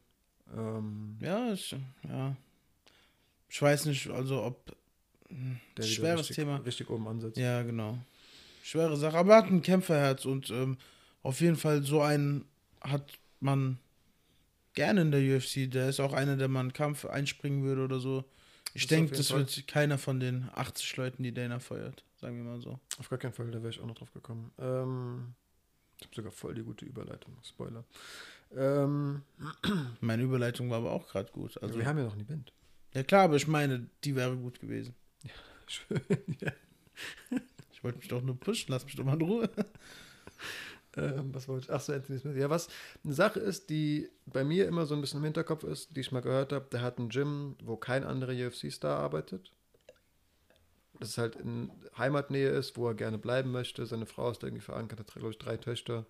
Ähm, Ja, ich, ja. Ich weiß nicht, also ob. der wieder Schweres richtig, Thema. Richtig oben ansetzt. Ja, genau. Schwere Sache. Aber er hat ein Kämpferherz und ähm, auf jeden Fall so einen hat man gerne in der UFC. Der ist auch einer, der mal einen Kampf einspringen würde oder so. Ich denke, das Fall. wird keiner von den 80 Leuten, die Dana feuert. Sagen wir mal so. Auf gar keinen Fall, da wäre ich auch noch drauf gekommen. Ähm, ich habe sogar voll die gute Überleitung. Spoiler. Ähm, Meine Überleitung war aber auch gerade gut. also wir haben ja noch ein Event. ja klar, aber ich meine, die wäre gut gewesen. Schön, ja. Ich wollte mich doch nur pushen, lass mich doch mal in Ruhe. Ähm, was wollte ich? Ach so, Anthony Smith. Ja, was eine Sache ist, die bei mir immer so ein bisschen im Hinterkopf ist, die ich mal gehört habe, der hat ein Gym, wo kein anderer UFC-Star arbeitet. Das ist halt in Heimatnähe ist, wo er gerne bleiben möchte. Seine Frau ist da irgendwie verankert, hat, glaube ich, drei Töchter.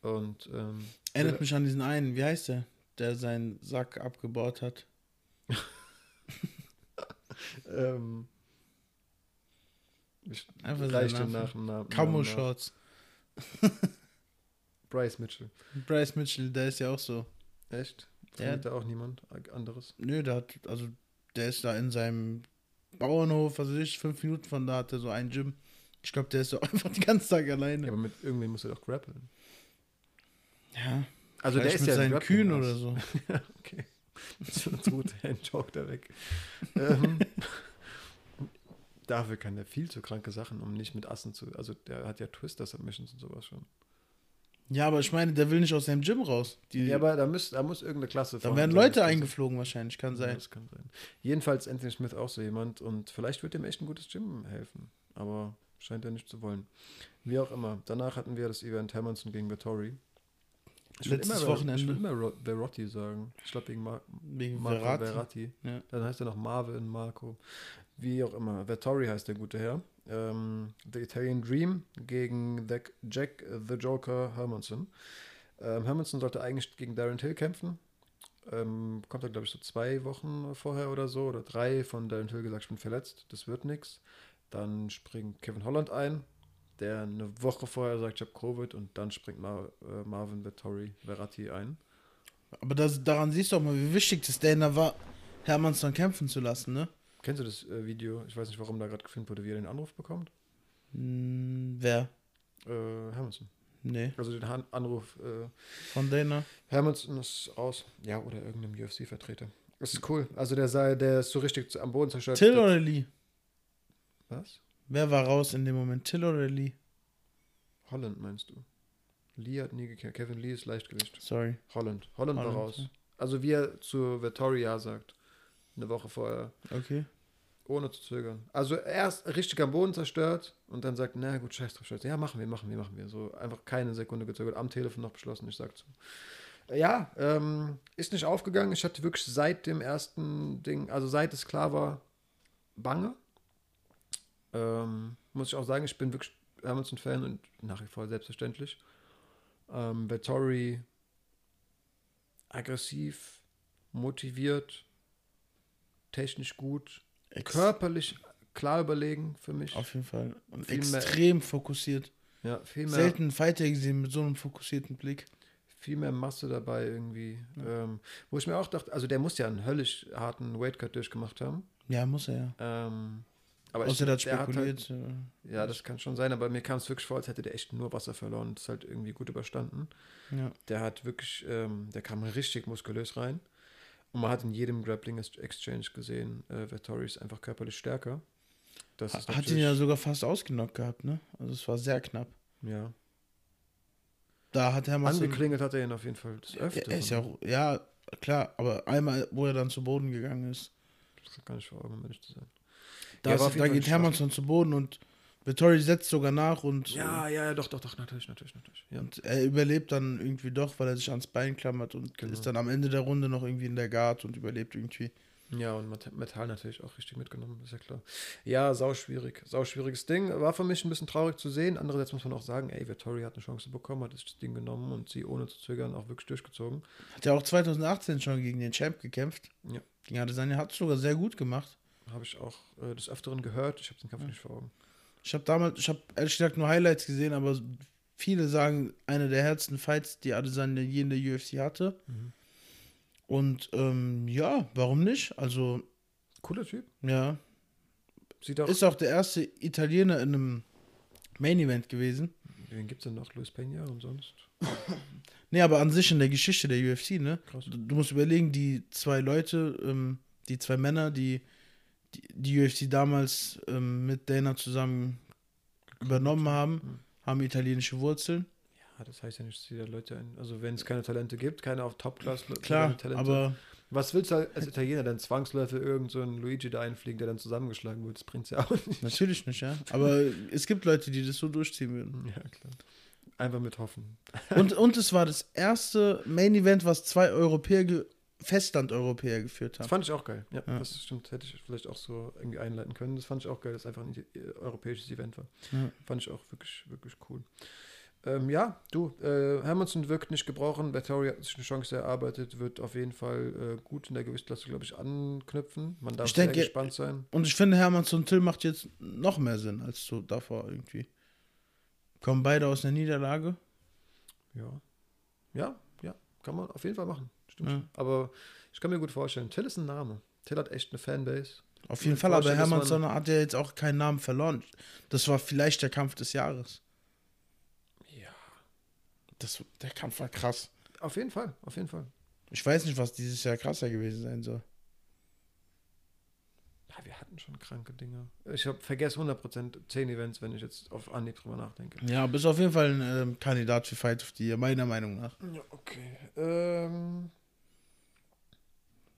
Und ähm, Erinnert mich an diesen einen, wie heißt der, der seinen Sack abgebaut hat? ähm, ich Einfach seinen den nach dem Namen. Camo. Shorts. Bryce Mitchell. Bryce Mitchell, der ist ja auch so. Echt? Ja. Findet da auch niemand anderes? Nö, der hat, also, der ist da in seinem Bauernhof, also ich, fünf Minuten von da hat er so ein Gym. Ich glaube, der ist so einfach den ganzen Tag Ja, alleine. aber mit irgendwem muss er doch grappeln. Ja, Also der ist mit ja seinen Kühen aus. oder so. Ja, okay. Tut ein Joke da weg. ähm, dafür kann der viel zu kranke Sachen, um nicht mit Assen zu. Also der hat ja Twister-Submissions und sowas schon. Ja, aber ich meine, der will nicht aus seinem Gym raus. Die, Ja, aber da, müsst, da muss irgendeine Klasse da vorhanden werden sein, Leute dass das- eingeflogen wahrscheinlich, kann Ja, sein. Das kann sein. Jedenfalls Anthony Smith auch so jemand und vielleicht wird dem echt ein gutes Gym helfen. Aber scheint er nicht zu wollen. Wie auch immer. Danach hatten wir das Event Hermanson gegen Vettori. Ich will Letztes immer, Ich Wochenende. will immer Ro- Verotti sagen. Ich glaube wegen Mar Wegen Marco Verrat. Verratti. Ja. Dann heißt er noch Marvin, Marco. Wie auch immer. Vettori heißt der gute Herr. Ähm, The Italian Dream gegen the Jack the Joker Hermanson. Ähm, Hermanson sollte eigentlich gegen Darren Till kämpfen. Ähm, kommt er, glaube ich, so zwei Wochen vorher oder so oder drei von Darren Till gesagt, ich bin verletzt, das wird nichts. Dann springt Kevin Holland ein, der eine Woche vorher sagt, ich habe Covid und dann springt Mar äh, Marvin Vettori Verratti ein. Aber das, daran siehst du auch mal, wie wichtig das Dana war, Hermannsson kämpfen zu lassen, ne? Kennst du das äh, Video? Ich weiß nicht, warum da gerade gefilmt wurde, wie er den Anruf bekommt. Hm, wer? Äh, Hermanson. Nee, Also den Han Anruf, äh, von Dana. Hermanson ist raus. Ja, oder irgendeinem UFC-Vertreter. Das ist cool. Also der sei, der ist so richtig am Boden zerstört. Till Der- oder Lee? Was? Wer war raus in dem Moment? Till oder Lee? Holland meinst du? Lee hat nie gekehrt. Kevin Lee ist Leichtgewicht. Sorry. Holland. Holland, war Holland, raus. ja. Also wie er zu Vettori ja sagt. Eine Woche vorher. Okay. Ohne zu zögern. Also erst richtig am Boden zerstört und dann sagt, na gut, scheiß drauf, scheiß. Ja, machen wir, machen wir, machen wir. So einfach keine Sekunde gezögert. Am Telefon noch beschlossen, ich sag zu. Ja, ähm, ist nicht aufgegangen. Ich hatte wirklich seit dem ersten Ding, also seit es klar war, bange. Ähm, muss ich auch sagen, ich bin wirklich Hamilton-Fan und nach wie vor selbstverständlich. Ähm, Vettori aggressiv, motiviert, technisch gut, Ex körperlich klar überlegen für mich. Auf jeden Fall. Und viel extrem mehr, fokussiert. Ja, viel mehr. Selten Fighter gesehen mit so einem fokussierten Blick. Viel mehr Masse dabei irgendwie. Ja. Ähm, wo ich mir auch dachte, also der muss ja einen höllisch harten Weightcut durchgemacht haben. Ja, muss er ja. Ähm, aber Außer ich, der spekuliert. Halt, ja, das kann schon sein, aber mir kam es wirklich vor, als hätte der echt nur Wasser verloren und ist halt irgendwie gut überstanden. Ja. Der hat wirklich, ähm, der kam richtig muskulös rein. Und man hat in jedem Grappling Exchange gesehen, äh, Vettori ist einfach körperlich stärker. Das hat ihn ja sogar fast ausgenockt gehabt, ne? Also es war sehr knapp. Ja. Da hat er mal. Angeklingelt hat er ihn auf jeden Fall das öfter. Er ja, auch, ja, klar, aber einmal, wo er dann zu Boden gegangen ist. Das kann ich vor Augen, um ehrlich zu sein. Da, ja, ist, da geht Hermannsson zu Boden und Vittori setzt sogar nach und. Ja, ja, ja, doch, doch, doch, natürlich, natürlich, natürlich. Ja. Und er überlebt dann irgendwie doch, weil er sich ans Bein klammert und genau. ist dann am Ende der Runde noch irgendwie in der Guard und überlebt irgendwie. Ja, und Metall natürlich auch richtig mitgenommen, ist ja klar. Ja, sau schwierig. Sau schwieriges Ding. War für mich ein bisschen traurig zu sehen. Andererseits muss man auch sagen, ey, Vittori hat eine Chance bekommen, hat das Ding genommen und sie ohne zu zögern auch wirklich durchgezogen. Hat ja auch 2018 schon gegen den Champ gekämpft. Ja. Gegen Adesanya hat es sogar sehr gut gemacht. Habe ich auch äh, des Öfteren gehört. Ich habe den Kampf ja. nicht vor Augen. Ich habe damals, ich habe ehrlich gesagt nur Highlights gesehen, aber viele sagen, eine der härtesten Fights, die Adesanya je in der UFC hatte. Mhm. Und ähm, ja, warum nicht? Also. Cooler Typ. Ja. Sieht auch ist auch der erste Italiener in einem Main Event gewesen. Wen gibt es denn noch? Luis Peña und sonst? nee, aber an sich in der Geschichte der UFC, ne? Krass. Du, du musst überlegen, die zwei Leute, ähm, die zwei Männer, die die, die UFC damals ähm, mit Dana zusammen übernommen haben, mhm. haben italienische Wurzeln. Ja, das heißt ja nicht, dass jeder Leute, ein, also wenn es keine Talente gibt, keine auf Top-Class Klar, aber was willst du als Italiener denn zwangsläufig irgend so einen Luigi da einfliegen, der dann zusammengeschlagen wird? Das bringt ja auch nicht. Natürlich nicht, ja. Aber es gibt Leute, die das so durchziehen würden. Ja, klar. Einfach mit hoffen. Und, und es war das erste Main Event, was zwei Europäer Festland-Europäer geführt haben. Das fand ich auch geil. Ja, ja, das stimmt. Hätte ich vielleicht auch so irgendwie einleiten können. Das fand ich auch geil, dass es einfach ein europäisches Event war. Ja. Fand ich auch wirklich, wirklich cool. Ähm, ja, du, äh, Hermannsson wirkt nicht gebrochen. Vettori hat sich eine Chance erarbeitet, wird auf jeden Fall äh, gut in der Gewichtsklasse, glaube ich, anknüpfen. Man darf ich denke, sehr gespannt sein. Und ich finde, Hermannsson und Till macht jetzt noch mehr Sinn als so davor irgendwie. Kommen beide aus einer Niederlage? Ja, ja, kann man auf jeden Fall machen. Stimmt. Ja. Aber ich kann mir gut vorstellen, Till ist ein Name. Till hat echt eine Fanbase. Auf jeden Fall, aber Hermann Sonner hat ja jetzt auch keinen Namen verloren. Das war vielleicht der Kampf des Jahres. Ja. Das, der Kampf war krass. Auf jeden Fall, auf jeden Fall. Ich weiß nicht, was dieses Jahr krasser gewesen sein soll. Ja, wir hatten schon kranke Dinge. Ich habe vergesse 100% 10 Events, wenn ich jetzt auf Anni drüber nachdenke. Ja, bist auf jeden Fall ein ähm, Kandidat für Fight of the Year, meiner Meinung nach. Ja, okay. Ähm,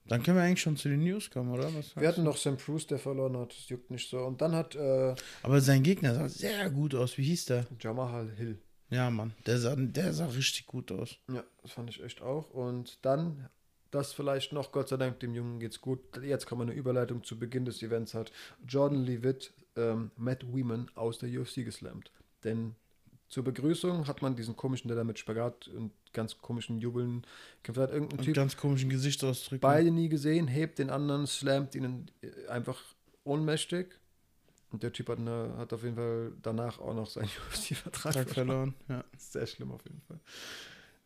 dann können wir eigentlich schon zu den News kommen, oder? wir hatten noch Sam Bruce, der verloren hat. Das juckt nicht so. Und dann hat. Äh, Aber sein Gegner sah sehr gut aus. Wie hieß der? Jamal Hill. Ja, Mann. Der sah, der sah richtig gut aus. Ja, das fand ich echt auch. Und dann das vielleicht noch, Gott sei Dank, dem Jungen geht's gut. Jetzt kann man eine Überleitung zu Beginn des Events hat. Jordan Levitt, ähm, Matt Weeman aus der UFC geslammt. Denn zur Begrüßung hat man diesen komischen, der da mit Spagat und ganz komischen Jubeln kämpft hat. Irgendein Typ. ganz komischen Gesichtsausdrücken. Beide nie gesehen, hebt den anderen, slammt ihn äh, einfach ohnmächtig. Und der Typ hat, eine, hat auf jeden Fall danach auch noch seinen UFC-Vertrag verloren. Ja. Sehr schlimm auf jeden Fall.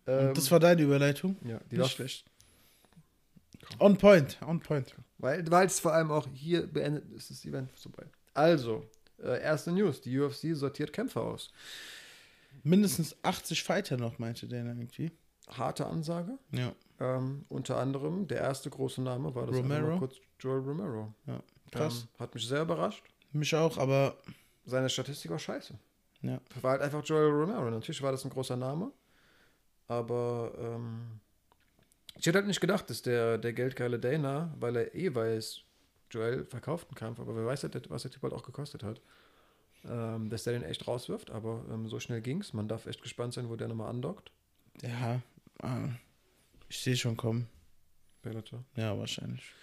Ähm, das war deine Überleitung? Ja, die Nicht war schlecht. On point, on point. Weil, weil es vor allem auch hier beendet ist, das Event vorbei. Also, äh, erste News: Die UFC sortiert Kämpfer aus. Mindestens 80 Fighter noch, meinte der irgendwie. Harte Ansage. Ja. Ähm, unter anderem, der erste große Name war das Romero. kurz Joel Romero. Ja, krass. Ähm, hat mich sehr überrascht. Mich auch, aber. Seine Statistik war scheiße. Ja. War halt einfach Joel Romero. Natürlich war das ein großer Name. Aber ähm, ich hätte halt nicht gedacht, dass der, der geldgeile Dana, weil er eh weiß, Joel verkauft einen Kampf, aber wer weiß, was der Typ halt auch gekostet hat. Ähm, dass der den echt rauswirft, aber ähm, so schnell ging's. Man darf echt gespannt sein, wo der nochmal andockt. Ja, äh, ich sehe schon kommen. Bellator. Ja, wahrscheinlich.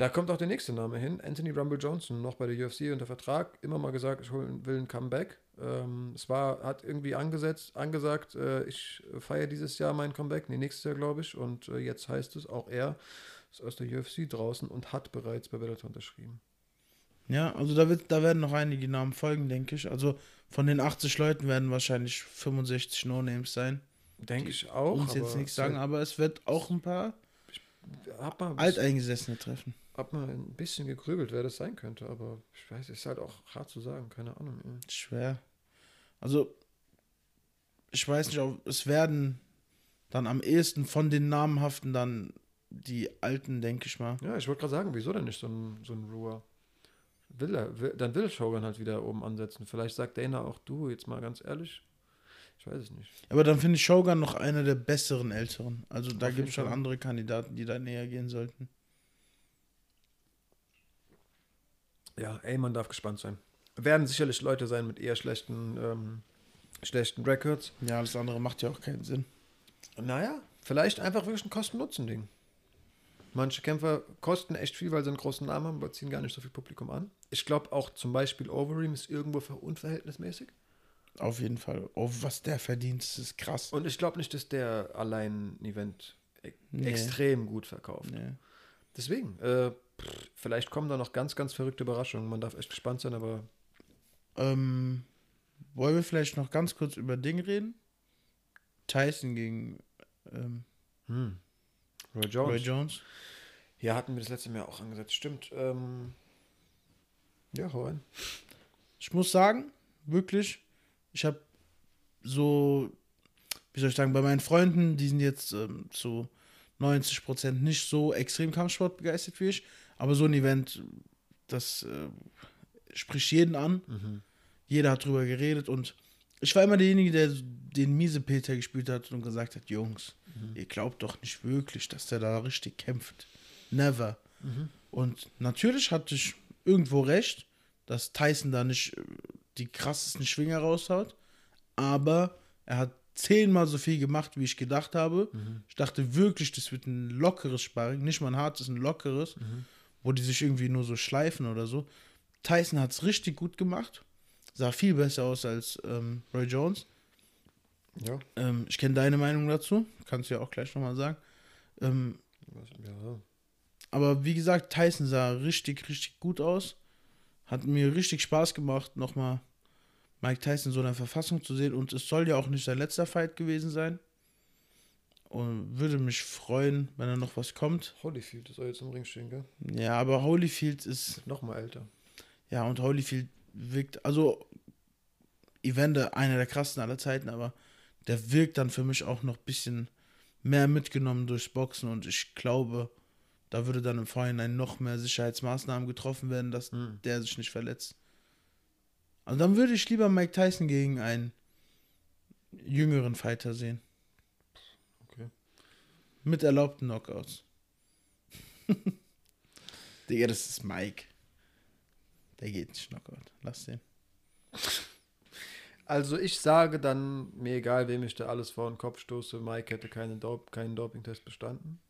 Da kommt auch der nächste Name hin. Anthony Rumble Johnson, noch bei der UFC unter Vertrag. Immer mal gesagt, ich will ein Comeback. Ähm, es war, hat irgendwie angesetzt, angesagt, äh, ich feiere dieses Jahr mein Comeback, nee, nächstes Jahr, glaube ich. Und äh, jetzt heißt es, auch er ist aus der UFC draußen und hat bereits bei Bellator unterschrieben. Ja, also da, wird, da werden noch einige Namen folgen, denke ich. Also von den 80 Leuten werden wahrscheinlich 65 No-Names sein. Denke ich auch. Uns jetzt nichts sagen, aber es wird auch ein paar Alteingesessene treffen. Hab mal ein bisschen gegrübelt, wer das sein könnte, aber ich weiß, ist halt auch hart zu sagen, keine Ahnung. Ey. Schwer. Also, ich weiß nicht, es werden dann am ehesten von den namhaften dann die alten, denke ich mal. Ja, ich wollte gerade sagen, wieso denn nicht so ein, so ein Ruhr? Will er, will, dann will Shogun halt wieder oben ansetzen. Vielleicht sagt Dana auch du, jetzt mal ganz ehrlich. Ich weiß es nicht. Aber dann finde ich Shogun noch einer der besseren Älteren. Also da gibt es schon andere Kandidaten, die da näher gehen sollten. Ja, ey, man darf gespannt sein. Werden sicherlich Leute sein mit eher schlechten, ähm, schlechten Records. Ja, alles andere macht ja auch keinen Sinn. Naja, vielleicht einfach wirklich ein Kosten-Nutzen-Ding. Manche Kämpfer kosten echt viel, weil sie einen großen Namen haben, aber ziehen gar nicht so viel Publikum an. Ich glaube auch zum Beispiel Overeem ist irgendwo unverhältnismäßig. Auf jeden Fall. Oh, was der verdient, ist krass. Und ich glaube nicht, dass der allein ein Event e nee. extrem gut verkauft. Nee. Deswegen, äh, pff, vielleicht kommen da noch ganz, ganz verrückte Überraschungen. Man darf echt gespannt sein, aber. Ähm, wollen wir vielleicht noch ganz kurz über Ding reden? Tyson gegen ähm, hm. Roy Jones. Roy Jones. Ja, hatten wir das letzte Mal auch angesetzt. Stimmt. Ähm, ja, hau rein. Ich muss sagen, wirklich, ich habe so, wie soll ich sagen, bei meinen Freunden, die sind jetzt ähm, zu 90 Prozent nicht so extrem Kampfsport begeistert wie ich, aber so ein Event, das äh, spricht jeden an. Mhm. Jeder hat drüber geredet und ich war immer derjenige, der den miese Peter gespielt hat und gesagt hat, Jungs, mhm. ihr glaubt doch nicht wirklich, dass der da richtig kämpft. Never. Mhm. Und natürlich hatte ich irgendwo recht, dass Tyson da nicht äh, die krassesten Schwinger raushaut, aber er hat zehnmal so viel gemacht, wie ich gedacht habe. Mhm. Ich dachte wirklich, das wird ein lockeres Sparring, nicht mal ein hartes, ein lockeres, mhm. Wo die sich irgendwie nur so schleifen oder so. Tyson hat es richtig gut gemacht, sah viel besser aus als ähm, Roy Jones. Ja. Ähm, ich kenne deine Meinung dazu, kannst du ja auch gleich nochmal sagen. Ähm, ja. Aber wie gesagt, Tyson sah richtig, richtig gut aus. Hat mir richtig Spaß gemacht, nochmal Mike Tyson so in der Verfassung zu sehen. Und es soll ja auch nicht sein letzter Fight gewesen sein. Und würde mich freuen, wenn da noch was kommt. Holyfield soll jetzt im Ring stehen, gell? Ja, aber Holyfield ist. Nochmal älter. Ja, und Holyfield wirkt. Also, Evander, einer der krassen aller Zeiten, aber der wirkt dann für mich auch noch ein bisschen mehr mitgenommen durchs Boxen. Und ich glaube, da würde dann im Vorhinein noch mehr Sicherheitsmaßnahmen getroffen werden, dass hm. der sich nicht verletzt. Also dann würde ich lieber Mike Tyson gegen einen jüngeren Fighter sehen. Mit erlaubten Knockouts. Digga, das ist Mike. Der geht nicht Knockout. Lass den. Also ich sage dann, mir egal, wem ich da alles vor den Kopf stoße, Mike hätte keine Dop keinen Dopingtest bestanden.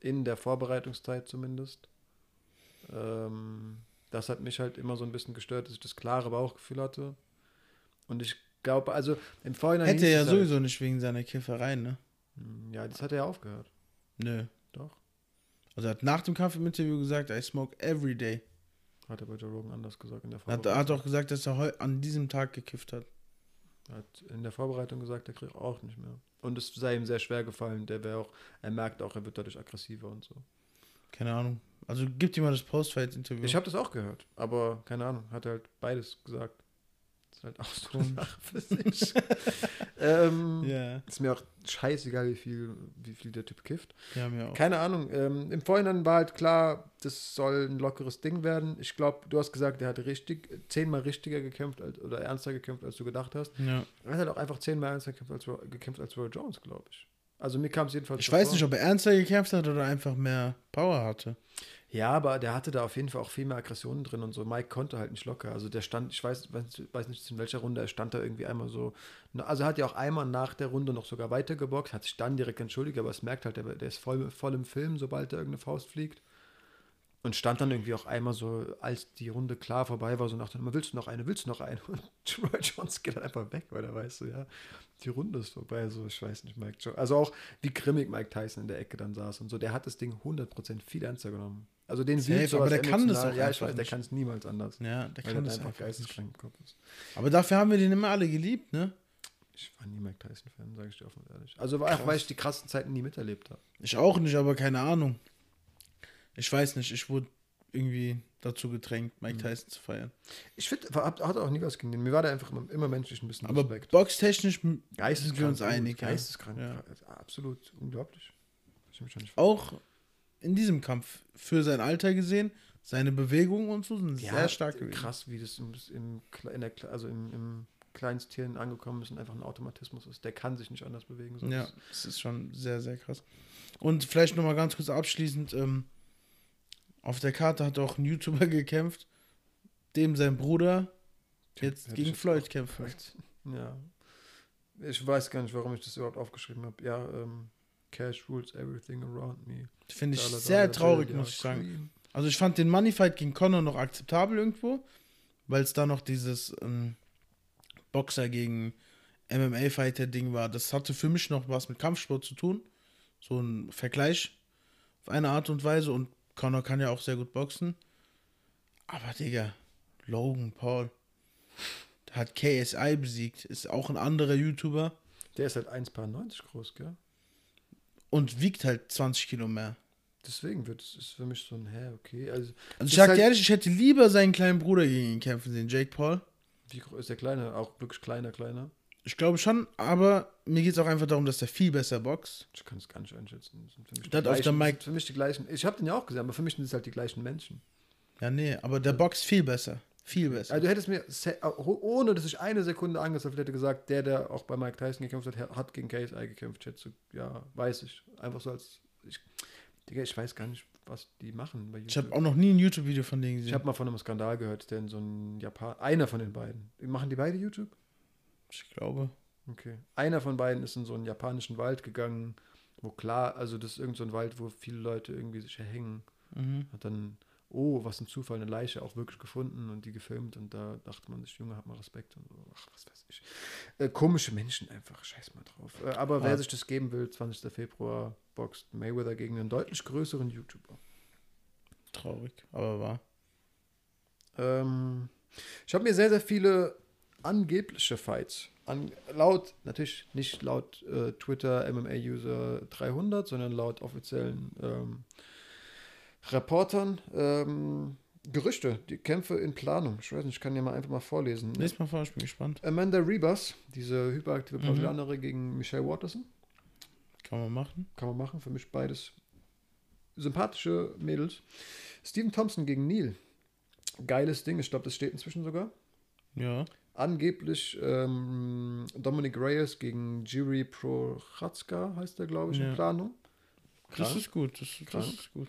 In der Vorbereitungszeit zumindest. Ähm, das hat mich halt immer so ein bisschen gestört, dass ich das klare Bauchgefühl hatte. Und ich glaube, also im Vorhinein. Hätte er ja sowieso halt, nicht wegen seiner Kifferei, ne? Hm, ja, das hat er ja aufgehört. Nö. Doch. Also er hat nach dem Kampf im Interview gesagt, I smoke every day. Hat er bei Joe Rogan anders gesagt in der Vorbereitung. Er hat auch gesagt, dass er an diesem Tag gekifft hat. Er hat in der Vorbereitung gesagt, er kriegt auch nicht mehr. Und es sei ihm sehr schwer gefallen. Der wäre auch, er merkt auch, er wird dadurch aggressiver und so. Keine Ahnung. Also gibt ihm mal das Post-Fight-Interview. Ich habe das auch gehört, aber keine Ahnung, hat er halt beides gesagt. Das ist halt auch so eine Sache für sich. ähm, yeah. Ist mir auch scheißegal, wie viel, wie viel der Typ kifft. Ja, mir auch. Keine Ahnung. Ähm, Im Vorhinein war halt klar, das soll ein lockeres Ding werden. Ich glaube, du hast gesagt, der hat richtig, zehnmal richtiger gekämpft als, oder ernster gekämpft, als du gedacht hast. Ja. Er hat halt auch einfach zehnmal ernster gekämpft als, gekämpft als Roy Jones, glaube ich. Also mir kam es jedenfalls Ich weiß vor. nicht, ob er ernster gekämpft hat oder einfach mehr Power hatte. Ja, aber der hatte da auf jeden Fall auch viel mehr Aggressionen drin und so. Mike konnte halt nicht locker. Also der stand, ich weiß, weiß nicht in welcher Runde, er stand da irgendwie einmal so. Also hat ja auch einmal nach der Runde noch sogar weitergeboxt, hat sich dann direkt entschuldigt, aber es merkt halt, der, der ist voll, voll im Film, sobald da irgendeine Faust fliegt. Und stand dann irgendwie auch einmal so, als die Runde klar vorbei war, so nach dem, willst du noch eine, willst du noch eine? Und Troy Jones geht dann einfach weg, weil er weiß so, ja, die Runde ist vorbei, so, ich weiß nicht, Mike Jones. Also auch, wie grimmig Mike Tyson in der Ecke dann saß und so, der hat das Ding 100% viel ernster genommen. Also den Safe, aber der kann das auch Ja, ich weiß, der kann es niemals anders. Ja, der kann das einfach geisteskrank im Kopf ist. Aber dafür haben wir den immer alle geliebt, ne? Ich war nie Mike Tyson-Fan, sage ich dir offen und ehrlich. Also auch, weil ich die krassen Zeiten nie miterlebt habe. Ich auch nicht, aber keine Ahnung. Ich weiß nicht, ich wurde irgendwie dazu gedrängt, Mike mhm. Tyson zu feiern. Ich finde, hat auch nie was gegen den. Mir war der einfach immer, immer menschlich ein bisschen Aber Respekt. boxtechnisch sind wir uns einig. Geisteskrank. Ja. Absolut unglaublich. Auch in diesem Kampf für sein Alter gesehen, seine Bewegungen und so sind ja, sehr stark gewesen. Krass, wie das im, im, in der, also im, im Kleinstieren angekommen ist und einfach ein Automatismus ist. Der kann sich nicht anders bewegen. Sonst. Ja, das ist schon sehr, sehr krass. Und vielleicht nochmal ganz kurz abschließend: ähm, Auf der Karte hat auch ein YouTuber gekämpft, dem sein Bruder jetzt gegen Floyd kämpft. Ja. Ich weiß gar nicht, warum ich das überhaupt aufgeschrieben habe. Ja, ähm, Cash rules everything around me. Finde ich sehr traurig, muss ich sagen. Also ich fand den Money Fight gegen Connor noch akzeptabel irgendwo, weil es da noch dieses ähm, Boxer gegen MMA-Fighter-Ding war. Das hatte für mich noch was mit Kampfsport zu tun. So ein Vergleich auf eine Art und Weise. Und Connor kann ja auch sehr gut boxen. Aber Digga, Logan Paul hat KSI besiegt. Ist auch ein anderer YouTuber. Der ist halt 1,90 groß, gell? Und wiegt halt 20 Kilo mehr. Deswegen wird es für mich so ein, hä, okay. Also, also ich sag halt, ehrlich, ich hätte lieber seinen kleinen Bruder gegen ihn kämpfen sehen, Jake Paul. Wie ist der kleine? Auch wirklich kleiner, kleiner? Ich glaube schon, aber mir geht es auch einfach darum, dass der viel besser boxt. Ich kann es gar nicht einschätzen. Das sind für mich, das die, gleichen, Mike für mich die gleichen. Ich habe den ja auch gesehen, aber für mich sind es halt die gleichen Menschen. Ja, nee, aber der boxt viel besser. Viel besser. Also du hättest mir, ohne dass ich eine Sekunde angezweifelt hätte, gesagt, der, der auch bei Mike Tyson gekämpft hat, hat gegen KSI gekämpft. Hätte ja, weiß ich. Einfach so als. Ich, Digga, ich weiß gar nicht, was die machen. Ich habe auch noch nie ein YouTube-Video von denen gesehen. Ich habe mal von einem Skandal gehört, denn so ein Japan, einer von den beiden. Machen die beide YouTube? Ich glaube. Okay. Einer von beiden ist in so einen japanischen Wald gegangen, wo klar, also das ist irgendein so Wald, wo viele Leute irgendwie sich erhängen. Mhm. Hat dann, oh, was ein Zufall, eine Leiche auch wirklich gefunden und die gefilmt und da dachte man sich, Junge, hat mal Respekt und so. Ach, was weiß ich. Äh, komische Menschen einfach, scheiß mal drauf. Äh, aber ah. wer sich das geben will, 20. Februar, boxt Mayweather gegen einen deutlich größeren YouTuber. Traurig, aber wahr. Ähm, ich habe mir sehr, sehr viele angebliche Fights, an, laut, natürlich nicht laut äh, Twitter MMA-User 300, sondern laut offiziellen ähm, Reportern, ähm, Gerüchte, die Kämpfe in Planung. Ich weiß nicht, ich kann dir mal einfach mal vorlesen. Ne? Mal vor, ich bin gespannt. Amanda Rebus, diese hyperaktive Brasilianerin mhm. gegen Michelle Watterson. Kann man machen. Kann man machen, für mich beides sympathische Mädels. Steven Thompson gegen Neil. Geiles Ding, ich glaube, das steht inzwischen sogar. Ja. Angeblich ähm, Dominic Reyes gegen Jiri Prochatzka heißt der, glaube ich, ja. in Planung. Krank. Das ist gut, das, das ist gut.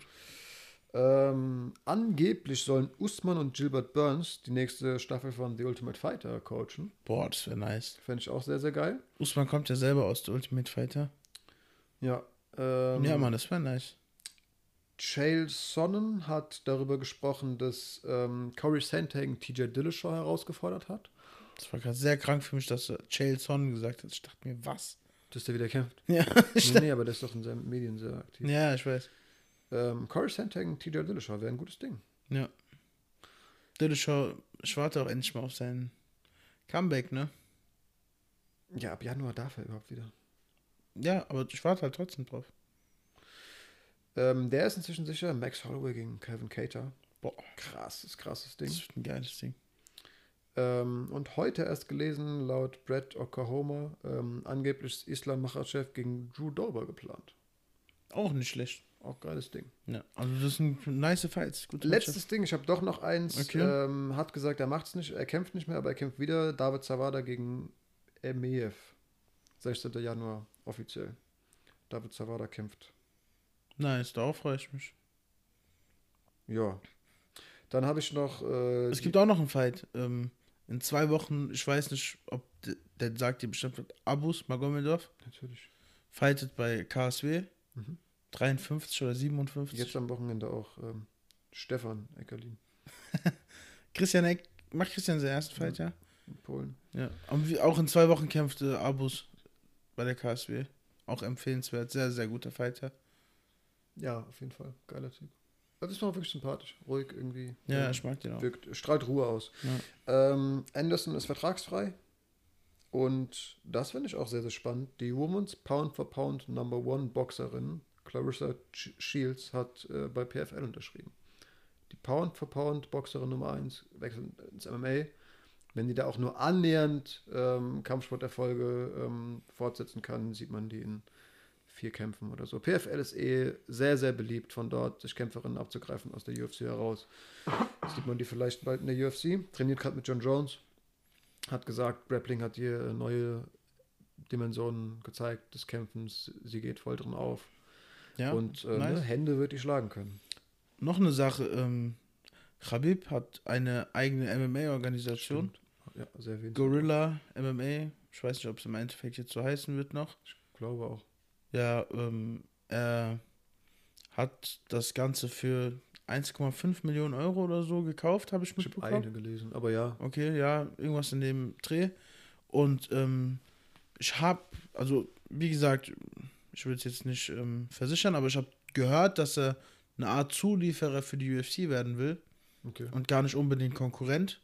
Ähm, angeblich sollen Usman und Gilbert Burns die nächste Staffel von The Ultimate Fighter coachen. Boah, das wäre nice. Fände ich auch sehr, sehr geil. Usman kommt ja selber aus The Ultimate Fighter. Ja. Ähm, ja, Mann, das wäre nice. Chael Sonnen hat darüber gesprochen, dass ähm, Corey Sandhagen TJ Dillashaw herausgefordert hat. Das war gerade sehr krank für mich, dass Chael Sonnen gesagt hat. Ich dachte mir, was? Dass der wieder kämpft? Ja. nee, nee, aber der ist doch in seinen Medien sehr aktiv. Ja, ich weiß. Ähm, Corey Sandhagen, TJ Dillashaw wäre ein gutes Ding. Ja. Dillashaw, ich warte auch endlich mal auf sein Comeback, ne? Ja, ab Januar darf er überhaupt wieder. Ja, aber ich warte halt trotzdem drauf. Ähm, der ist inzwischen sicher. Max Holloway gegen Calvin Cater. Boah, krasses, krasses Ding. Das ist ein geiles Ding. Ähm, und heute erst gelesen, laut Brett Oklahoma, ähm, angeblich ist Islam Machachev gegen Drew Dober geplant. Auch nicht schlecht. Auch geiles Ding. Ja, also das sind nice Fights. Gute Letztes Matches. Ding, ich habe doch noch eins. Okay. Ähm, hat gesagt, er macht es nicht, er kämpft nicht mehr, aber er kämpft wieder. David Zawada gegen Emeev. 16. Januar offiziell. David Zawada kämpft. Nice, darauf freue ich mich. Ja. Dann habe ich noch. Äh, es gibt auch noch einen Fight. Ähm, in zwei Wochen, ich weiß nicht, ob der, der sagt dir bestimmt Abus Magomedov. Natürlich. Fightet bei KSW. Mhm. 53 oder 57. Jetzt am Wochenende auch ähm, Stefan Eckerlin. Christian Eck, macht Christian seinen ersten Fight, ja? In Polen. Ja. Und auch in zwei Wochen kämpfte Abus bei der KSW. Auch empfehlenswert. Sehr, sehr guter Fighter. Ja, auf jeden Fall. Geiler Typ. Das ist auch wirklich sympathisch. Ruhig irgendwie. Ja, ähm, ich mag den auch. Wirkt, strahlt Ruhe aus. Ja. Ähm, Anderson ist vertragsfrei. Und das finde ich auch sehr, sehr spannend. Die Women's Pound for Pound Number One Boxerin Clarissa Shields hat äh, bei PFL unterschrieben. Die Pound for Pound Boxerin Nummer 1 wechselt ins MMA. Wenn die da auch nur annähernd ähm, Kampfsporterfolge ähm, fortsetzen kann, sieht man die in vier Kämpfen oder so. PFL ist eh sehr, sehr beliebt von dort, sich Kämpferinnen abzugreifen aus der UFC heraus. Sieht man die vielleicht bald in der UFC. Trainiert gerade mit John Jones. Hat gesagt, Grappling hat hier neue Dimensionen gezeigt des Kämpfens. Sie geht voll drin auf. Ja, Und äh, nice. ne, Hände wird die schlagen können. Noch eine Sache. Ähm, Khabib hat eine eigene MMA-Organisation. Ja, sehr Gorilla MMA. Ich weiß nicht, ob es im Endeffekt jetzt so heißen wird noch. Ich glaube auch. Ja, ähm, er hat das Ganze für 1,5 Millionen Euro oder so gekauft, habe ich mitbekommen. Ich habe eine gelesen, aber ja. Okay, ja, irgendwas in dem Dreh. Und ähm, ich habe, also wie gesagt, ich will es jetzt nicht ähm, versichern, aber ich habe gehört, dass er eine Art Zulieferer für die UFC werden will. Okay. Und gar nicht unbedingt Konkurrent.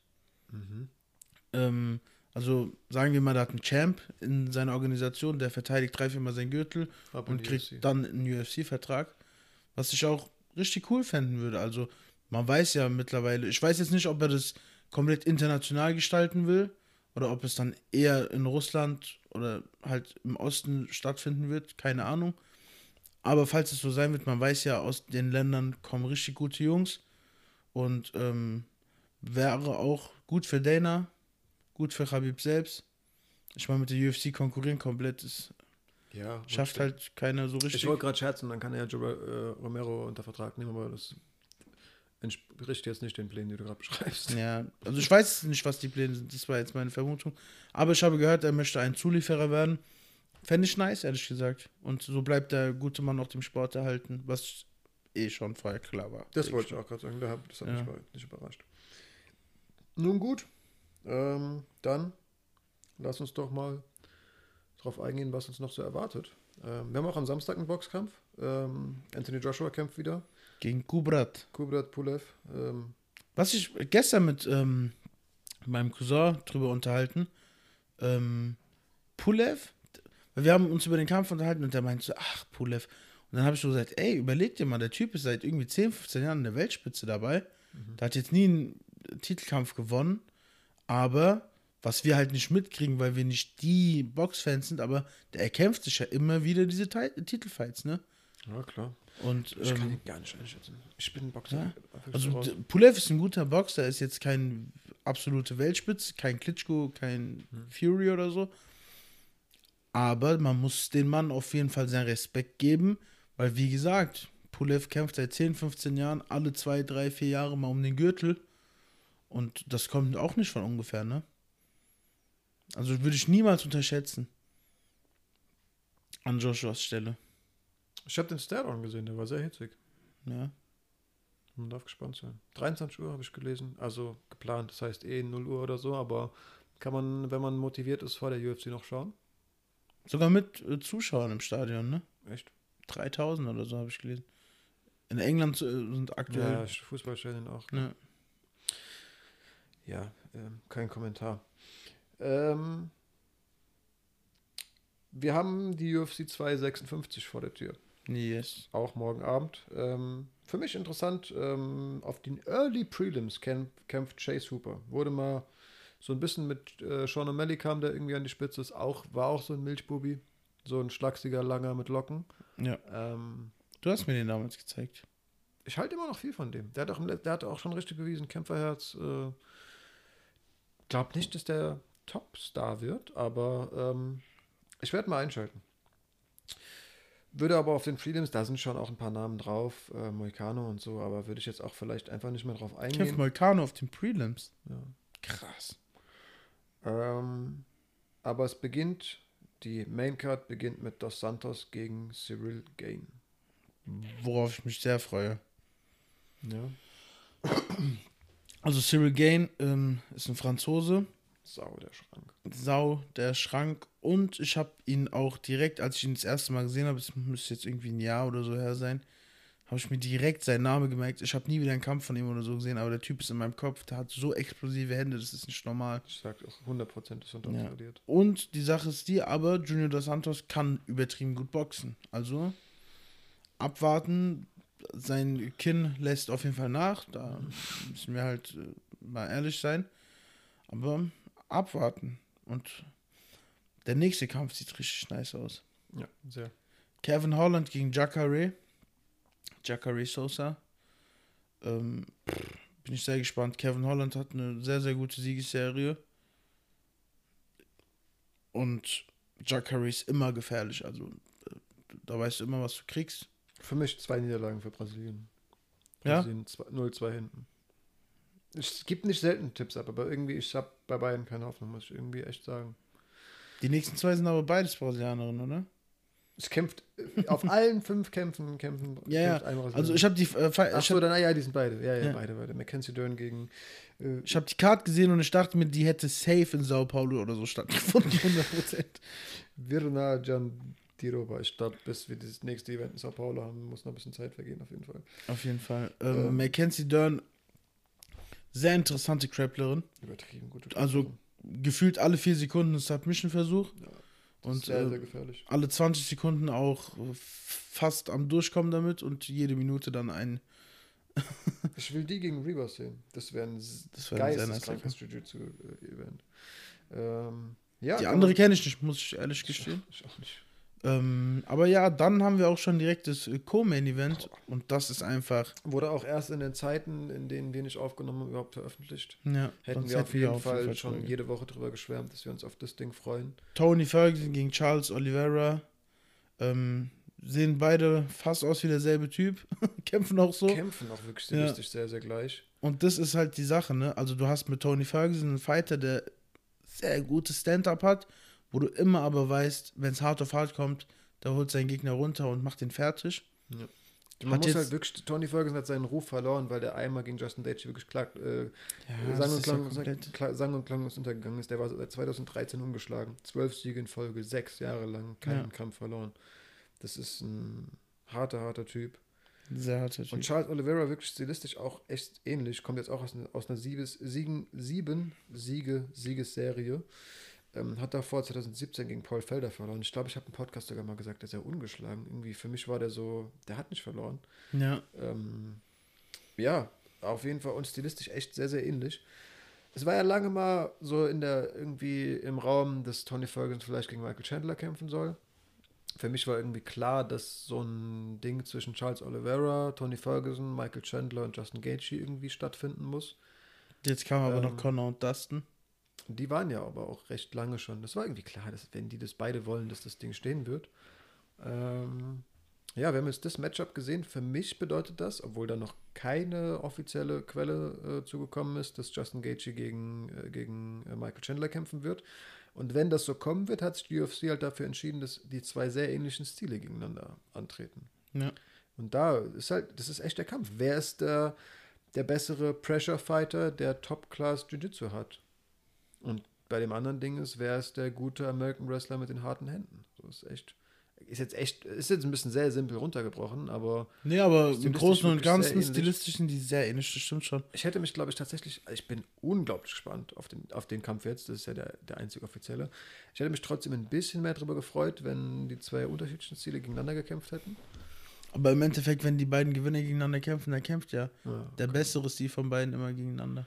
Mhm. Ähm, also sagen wir mal, da hat ein Champ in seiner Organisation, der verteidigt drei, viermal seinen Gürtel Ab und kriegt UFC. dann einen UFC-Vertrag. Was ich auch richtig cool fänden würde. Also man weiß ja mittlerweile, ich weiß jetzt nicht, ob er das komplett international gestalten will oder ob es dann eher in Russland oder halt im Osten stattfinden wird, keine Ahnung. Aber falls es so sein wird, man weiß ja, aus den Ländern kommen richtig gute Jungs und ähm, wäre auch gut für Dana, gut für Habib selbst. Ich meine, mit der UFC konkurrieren komplett ist. Ja, schafft halt keiner so richtig. Ich wollte gerade scherzen, dann kann er ja Joe, äh, Romero unter Vertrag nehmen, aber das entspricht jetzt nicht den Plänen, die du gerade beschreibst. Ja, also ich weiß nicht, was die Pläne sind, das war jetzt meine Vermutung. Aber ich habe gehört, er möchte ein Zulieferer werden. Fände ich nice, ehrlich gesagt. Und so bleibt der gute Mann auch dem Sport erhalten, was eh schon vorher klar war. Das wollte ich auch gerade sagen, das hat ja. mich nicht überrascht. Nun gut, ähm, dann lass uns doch mal darauf eingehen, was uns noch so erwartet. Ähm, wir haben auch am Samstag einen Boxkampf. Ähm, Anthony Joshua kämpft wieder. Gegen Kubrat. Kubrat Pulev. Ähm. Was ich gestern mit ähm, meinem Cousin drüber unterhalten. Ähm, Pulev, wir haben uns über den Kampf unterhalten und der meinte so, ach, Pulev. Und dann habe ich so gesagt, ey, überleg dir mal, der Typ ist seit irgendwie 10, 15 Jahren in der Weltspitze dabei. Mhm. Der hat jetzt nie einen Titelkampf gewonnen. Aber was wir halt nicht mitkriegen, weil wir nicht die Boxfans sind, aber der erkämpft sich ja immer wieder diese Titelfights, ne? Ja, klar. Und, ich ähm, kann ihn gar nicht einschätzen. Ich bin ein Boxer. Ja? Also Pulev ist ein guter Boxer, er ist jetzt kein absolute Weltspitze, kein Klitschko, kein hm. Fury oder so. Aber man muss den Mann auf jeden Fall seinen Respekt geben, weil wie gesagt, Pulev kämpft seit 10, 15 Jahren alle zwei, drei, vier Jahre mal um den Gürtel. Und das kommt auch nicht von ungefähr, ne? Also würde ich niemals unterschätzen. An Joshuas Stelle. Ich habe den Stat gesehen, der war sehr hitzig. Ja. Man darf gespannt sein. 23 Uhr habe ich gelesen, also geplant, das heißt eh 0 Uhr oder so, aber kann man, wenn man motiviert ist, vor der UFC noch schauen? Sogar mit äh, Zuschauern im Stadion, ne? Echt? 3000 oder so habe ich gelesen. In England äh, sind aktuell. Ja, Fußballstadien auch. Ne? Ja, äh, kein Kommentar. Ähm, wir haben die UFC 256 vor der Tür. Yes. Auch morgen Abend. Ähm, für mich interessant, ähm, auf den Early Prelims kämpf, kämpft Chase Hooper. Wurde mal so ein bisschen mit äh, Sean O'Malley kam, der irgendwie an die Spitze ist. Auch, war auch so ein Milchbubi. So ein schlachsiger, langer mit Locken. Ja. Ähm, du hast mir den damals gezeigt. Ich halte immer noch viel von dem. Der hat auch, der hat auch schon richtig bewiesen, Kämpferherz. Äh, glaub nicht, dass der Topstar wird, aber ähm, ich werde mal einschalten. würde aber auf den Prelims, da sind schon auch ein paar Namen drauf, äh, Moicano und so, aber würde ich jetzt auch vielleicht einfach nicht mehr drauf eingehen. Kämpft Moicano auf den Prelims. Ja. Krass. Ähm, aber es beginnt, die Maincard beginnt mit Dos Santos gegen Cyril Gain. Worauf ich mich sehr freue. Ja. Also Cyril Gain ähm, ist ein Franzose. Sau der Schrank. Sau der Schrank. Und ich habe ihn auch direkt, als ich ihn das erste Mal gesehen habe, es müsste jetzt irgendwie ein Jahr oder so her sein, habe ich mir direkt seinen Namen gemerkt. Ich habe nie wieder einen Kampf von ihm oder so gesehen, aber der Typ ist in meinem Kopf, der hat so explosive Hände, das ist nicht normal. Ich sag auch 100% ist untergradiert. Ja. Und die Sache ist die, aber Junior Dos Santos kann übertrieben gut boxen. Also abwarten. Sein Kinn lässt auf jeden Fall nach. Da müssen wir halt äh, mal ehrlich sein. Aber abwarten. Und der nächste Kampf sieht richtig nice aus. Ja, sehr. Kevin Holland gegen Jacare. Jacare Sosa. Ähm, bin ich sehr gespannt. Kevin Holland hat eine sehr, sehr gute Siegesserie. Und Jacare ist immer gefährlich. Also äh, da weißt du immer, was du kriegst. Für mich zwei Niederlagen für Brasilien. Ja? Brasilien 0-2 hinten. Es gibt nicht selten Tipps ab, aber irgendwie, ich habe bei beiden keine Hoffnung, muss ich irgendwie echt sagen. Die nächsten zwei sind aber beides Brasilianerinnen, oder? Es kämpft äh, auf allen fünf Kämpfen kämpfen. Ja, ja. Also ich habe die, äh, Ach so, dann, ah, ja, die sind beide. Ja, ja, Ja. beide, beide. Mackenzie Dern gegen. Äh, ich hab die Card gesehen und ich dachte mir, die hätte safe in Sao Paulo oder so stattgefunden, 100%. Virna Jandiroba. Ich glaube, bis wir das nächste Event in Sao Paulo haben, muss noch ein bisschen Zeit vergehen, auf jeden Fall. Auf jeden Fall. Ähm, Ähm. Mackenzie Dern, sehr interessante Grapplerin. Übertrieben gut. Also gefühlt alle vier Sekunden ein Submission-Versuch. Ja, Und sehr, äh, sehr gefährlich. alle 20 Sekunden auch fast am Durchkommen damit und jede Minute dann ein. Ich will die gegen Reba sehen. Das wäre ein Das nice geisteskrankes Jiu-Jitsu-Event. Ähm, ja, Die andere kenne ich nicht, muss ich ehrlich ich, gestehen. ich auch nicht. Ähm, aber ja, dann haben wir auch schon direkt das äh, Co-Main-Event und das ist einfach. Wurde auch erst in den Zeiten, in denen wir nicht aufgenommen haben, überhaupt veröffentlicht. Ja, Hätten wir auf jeden auf Fall schon drüber jede Woche drüber geschwärmt, dass wir uns auf das Ding freuen. Tony Ferguson gegen Charles Oliveira. Ähm, sehen beide fast aus wie derselbe Typ. Kämpfen auch so. Kämpfen auch wirklich stilistisch sehr, sehr gleich. Und das ist halt die Sache, ne? Also du hast mit Tony Ferguson einen Fighter, der sehr gutes Stand-up hat, wo du immer aber weißt, wenn es hart auf hart kommt, da holt sein Gegner runter und macht den fertig. Man Hat muss halt wirklich, Tony Ferguson hat seinen Ruf verloren, weil der einmal gegen Justin Gaethje wirklich klar, äh, Ja, sang, das und klang, ja sang und klanglos untergegangen ist. Der war seit 2013 umgeschlagen. Zwölf Siege in Folge, sechs Jahre lang, keinen Ja. Kampf verloren. Das ist ein harter, harter Typ. Sehr harter Und Typ. Charles Oliveira wirklich stilistisch auch echt ähnlich. Kommt jetzt auch aus, ne- aus einer Siebes, Siegen, sieben Siege, Siegesserie. Ähm, hat davor 2017 gegen Paul Felder verloren. Ich glaube, ich habe im Podcast sogar mal gesagt, der ist ja ungeschlagen. Irgendwie für mich war der so, der hat nicht verloren. Ja, Ähm, ja, auf jeden Fall und stilistisch echt sehr, sehr ähnlich. Es war ja lange mal so in der, irgendwie im Raum, dass Tony Ferguson vielleicht gegen Michael Chandler kämpfen soll. Für mich war irgendwie klar, dass so ein Ding zwischen Charles Oliveira, Tony Ferguson, Michael Chandler und Justin Gaethje irgendwie stattfinden muss. jetzt kam aber Ähm, noch Connor und Dustin. Die waren ja aber auch recht lange schon. Das war irgendwie klar, dass wenn die das beide wollen, dass das Ding stehen wird. Ähm, ja, wir haben jetzt das Matchup gesehen. Für mich bedeutet das, obwohl da noch keine offizielle Quelle äh, zugekommen ist, dass Justin Gaethje gegen, äh, gegen äh, Michael Chandler kämpfen wird. Und wenn das so kommen wird, hat sich die UFC halt dafür entschieden, dass die zwei sehr ähnlichen Stile gegeneinander antreten. Ja. Und da ist halt, das ist echt der Kampf. Wer ist der, der bessere Pressure Fighter, der Top-Class Jiu-Jitsu hat? Und bei dem anderen Ding ist, wer ist der gute American Wrestler mit den harten Händen? So ist echt, ist jetzt echt, ist jetzt ein bisschen sehr simpel runtergebrochen, aber Nee, aber im Großen und Ganzen stilistisch sind die sehr ähnlich, das stimmt schon. ich hätte mich, glaube ich, tatsächlich, ich bin unglaublich gespannt auf den, auf den Kampf jetzt, das ist ja der, der einzig offizielle. Ich hätte mich trotzdem ein bisschen mehr darüber gefreut, wenn die zwei unterschiedlichen Stile gegeneinander gekämpft hätten. Aber im Endeffekt, wenn die beiden Gewinner gegeneinander kämpfen, dann kämpft ja Ja. der bessere Stil von beiden immer gegeneinander.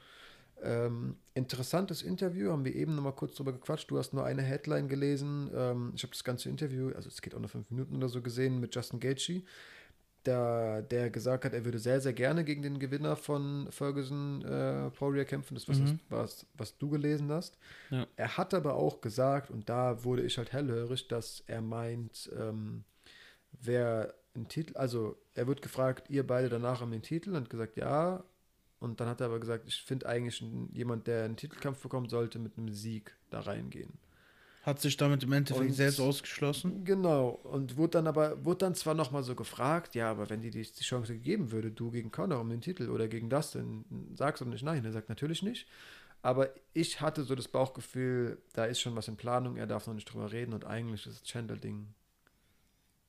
Ähm, interessantes Interview, haben wir eben noch mal kurz drüber gequatscht. Du hast nur eine Headline gelesen. Ähm, ich habe das ganze Interview, also es geht auch nur fünf Minuten oder so, gesehen mit Justin Gaethje, der, der gesagt hat, er würde sehr, sehr gerne gegen den Gewinner von Ferguson äh, Poirier kämpfen. Das was, Mhm. was, was du gelesen hast. Ja. Er hat aber auch gesagt, und da wurde ich halt hellhörig, dass er meint, ähm, wer einen Titel, also er wird gefragt, ihr beide danach um den Titel und gesagt, ja. Und dann hat er aber gesagt, ich finde eigentlich jemand, der einen Titelkampf bekommen sollte, mit einem Sieg da reingehen. Hat sich damit im Endeffekt und, selbst ausgeschlossen? Genau. Und wurde dann aber, wurde dann zwar nochmal so gefragt, ja, aber wenn die die Chance gegeben würde, du gegen Conor um den Titel oder gegen Dustin, sagst du nicht nein. Er sagt natürlich nicht. Aber ich hatte so das Bauchgefühl, da ist schon was in Planung, er darf noch nicht drüber reden und eigentlich ist das Chandler-Ding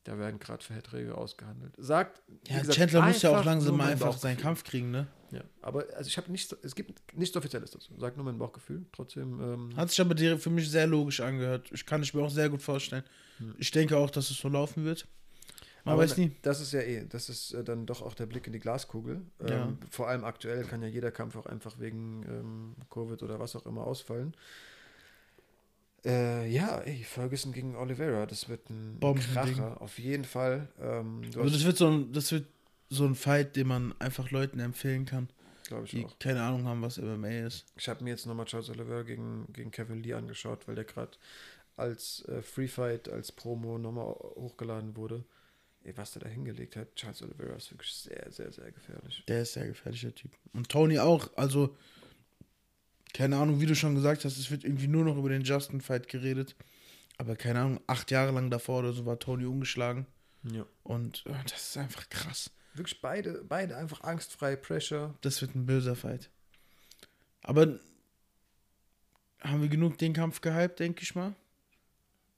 da werden gerade Verträge ausgehandelt. Sagt. Ja, gesagt, Chandler muss ja auch langsam mal einfach seinen Kampf kriegen, ne? Ja, aber also ich habe nicht, es gibt nichts Offizielles dazu. Sagt nur mein Bauchgefühl. Trotzdem. Ähm, Hat sich aber für mich sehr logisch angehört. Ich kann ich mir auch sehr gut vorstellen. Hm. Ich denke auch, dass es so laufen wird. Man aber weiß nie. Das ist ja eh, das ist äh, dann doch auch der Blick in die Glaskugel. Ähm, ja. Vor allem aktuell kann ja jeder Kampf auch einfach wegen ähm, Covid oder was auch immer ausfallen. Äh, ja, ey, Ferguson gegen Oliveira, das wird ein Kracher, auf jeden Fall. Ähm, also das wird, so ein, das wird so ein Fight, den man einfach Leuten empfehlen kann, Glaube ich die auch. keine Ahnung haben, was MMA ist. Ich habe mir jetzt nochmal Charles Oliveira gegen, gegen Kevin Lee angeschaut, weil der gerade als äh, Free Fight, als Promo nochmal hochgeladen wurde. Ey, was der da hingelegt hat, Charles Oliveira ist wirklich sehr, sehr, sehr gefährlich. Der ist sehr gefährlicher Typ. Und Tony auch, also keine Ahnung, wie du schon gesagt hast, es wird irgendwie nur noch über den Justin-Fight geredet. Aber keine Ahnung, acht Jahre lang davor oder so war Tony ungeschlagen. Ja. Und äh, das ist einfach krass. Wirklich beide, beide einfach angstfrei, Pressure. Das wird ein böser Fight. Aber haben wir genug den Kampf gehypt, denke ich mal.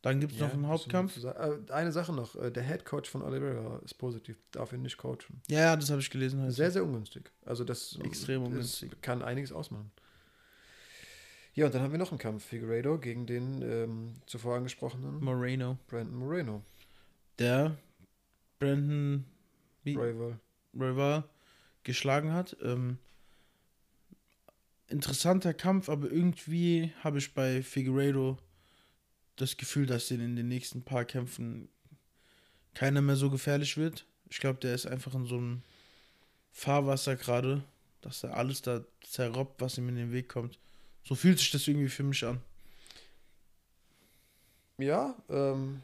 Dann gibt es ja, noch einen Hauptkampf. Äh, eine Sache noch, äh, der Head Coach von Oliveira ist positiv, darf ihn nicht coachen. Ja, das habe ich gelesen. Sehr, sehr ungünstig. Also das extrem ungünstig. kann einiges ausmachen. Ja, und dann haben wir noch einen Kampf, Figueredo gegen den ähm, zuvor angesprochenen Moreno. Brandon Moreno. Der Brandon Rival. Rival geschlagen hat. Ähm, interessanter Kampf, aber irgendwie habe ich bei Figueredo das Gefühl, dass den in den nächsten paar Kämpfen keiner mehr so gefährlich wird. Ich glaube, der ist einfach in so einem Fahrwasser gerade, dass er alles da zerrobbt, was ihm in den Weg kommt. So fühlt sich das irgendwie für mich an. Ja, ähm,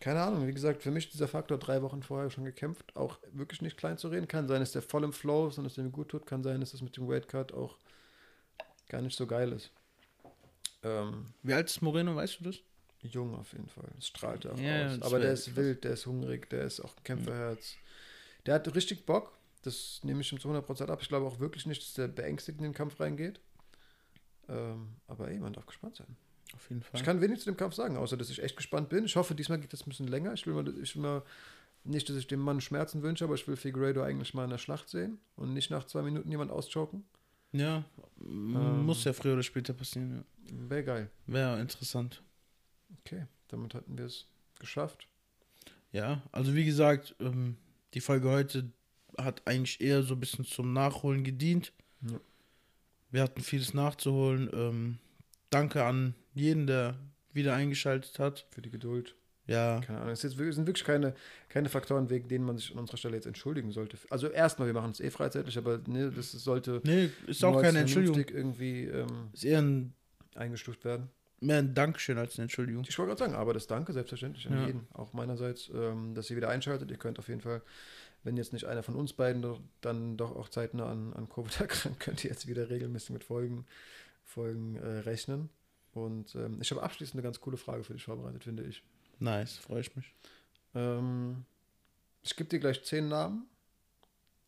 keine Ahnung. Wie gesagt, für mich dieser Faktor drei Wochen vorher schon gekämpft, auch wirklich nicht klein zu reden. Kann sein, dass der voll im Flow ist und dass der mir gut tut. Kann sein, dass das mit dem Weightcut auch gar nicht so geil ist. Ähm, Wie alt ist Moreno, weißt du das? Jung auf jeden Fall. Es strahlt auch ja, aus. Aber der ist wild, der ist hungrig, der ist auch Kämpferherz. Der hat richtig Bock. Das nehme ich ihm zu 100% ab. Ich glaube auch wirklich nicht, dass der beängstigt in den Kampf reingeht. Ähm, aber ey, man darf gespannt sein. Auf jeden Fall. Ich kann wenig zu dem Kampf sagen, außer dass ich echt gespannt bin. Ich hoffe, diesmal geht das ein bisschen länger. Ich will mal, ich will mal nicht, dass ich dem Mann Schmerzen wünsche, aber ich will Figueredo eigentlich mal in der Schlacht sehen und nicht nach zwei Minuten jemand auschoken. Ja, ähm, muss ja früher oder später passieren. Ja. Wäre geil. Wäre interessant. Okay, damit hatten wir es geschafft. Ja, also wie gesagt, ähm, die Folge heute hat eigentlich eher so ein bisschen zum Nachholen gedient. Ja. Wir hatten vieles nachzuholen. Ähm, danke an jeden, der wieder eingeschaltet hat. Für die Geduld. Ja. Keine Ahnung. Es sind wirklich keine, keine Faktoren, wegen denen man sich an unserer Stelle jetzt entschuldigen sollte. Also erstmal, wir machen es eh freizeitig, aber ne, das sollte nee, ist auch keine Entschuldigung. irgendwie ähm, ist eher ein, eingestuft werden. Mehr ein Dankeschön als eine Entschuldigung. Ich wollte gerade sagen, aber das Danke selbstverständlich an ja. jeden, auch meinerseits, ähm, dass ihr wieder einschaltet. Ihr könnt auf jeden Fall wenn jetzt nicht einer von uns beiden dann doch auch zeitnah an, an Covid erkrankt, könnt ihr jetzt wieder regelmäßig mit Folgen, Folgen äh, rechnen. Und ähm, ich habe abschließend eine ganz coole Frage für dich vorbereitet, finde ich. Nice, freue ich mich. Ähm, ich gebe dir gleich zehn Namen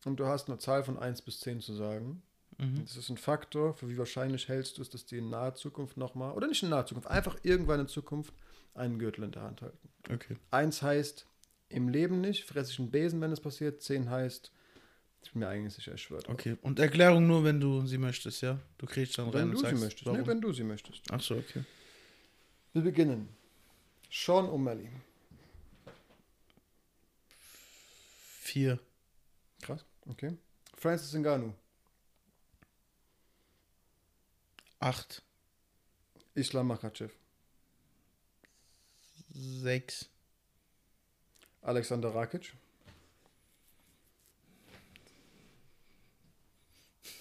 und du hast eine Zahl von 1 bis 10 zu sagen. Mhm. Das ist ein Faktor, für wie wahrscheinlich hältst du es, dass die in naher Zukunft nochmal, oder nicht in naher Zukunft, einfach irgendwann in Zukunft einen Gürtel in der Hand halten. Okay. Eins heißt, im Leben nicht, fresse ich einen Besen, wenn es passiert. 10 heißt, ich bin mir eigentlich sicher, ich schwöre. Okay, und Erklärung nur, wenn du sie möchtest, ja? Du kriegst dann wenn rein du und sagst, sie möchtest. Nee, wenn du sie möchtest. Ach so, okay. Wir beginnen. Sean O'Malley. Vier. Krass, okay. Francis Ngannou. Acht. Islam Makachev. Sechs. Alexander Rakic.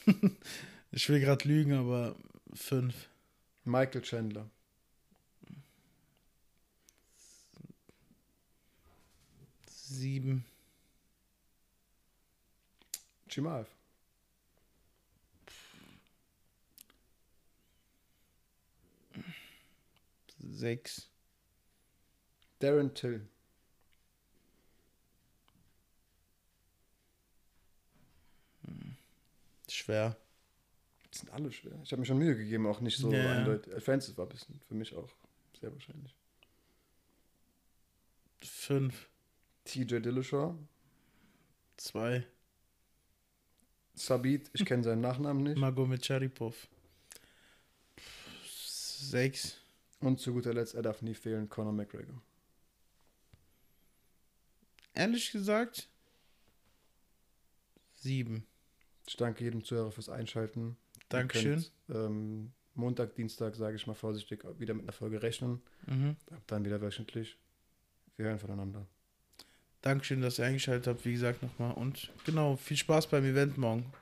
ich will gerade lügen, aber fünf. Michael Chandler. Sieben. Chimaev. Sechs. Darren Till. Schwer. Die sind alle schwer. Ich habe mir schon Mühe gegeben, auch nicht so Ja. eindeutig. Francis war ein bisschen für mich auch sehr wahrscheinlich. Fünf. TJ Dillashaw. Zwei. Sabit, ich kenne seinen Nachnamen nicht. Magomed Sharipov. Sechs. Und zu guter Letzt, er darf nie fehlen, Conor McGregor. Ehrlich gesagt. Sieben. Ich danke jedem Zuhörer fürs Einschalten. Dankeschön. könnt, ähm, Montag, Dienstag, sage ich mal vorsichtig, wieder mit einer Folge rechnen. Mhm. Ab dann wieder wöchentlich. Wir hören voneinander. Dankeschön, dass ihr eingeschaltet habt, wie gesagt, nochmal. Und genau, viel Spaß beim Event morgen.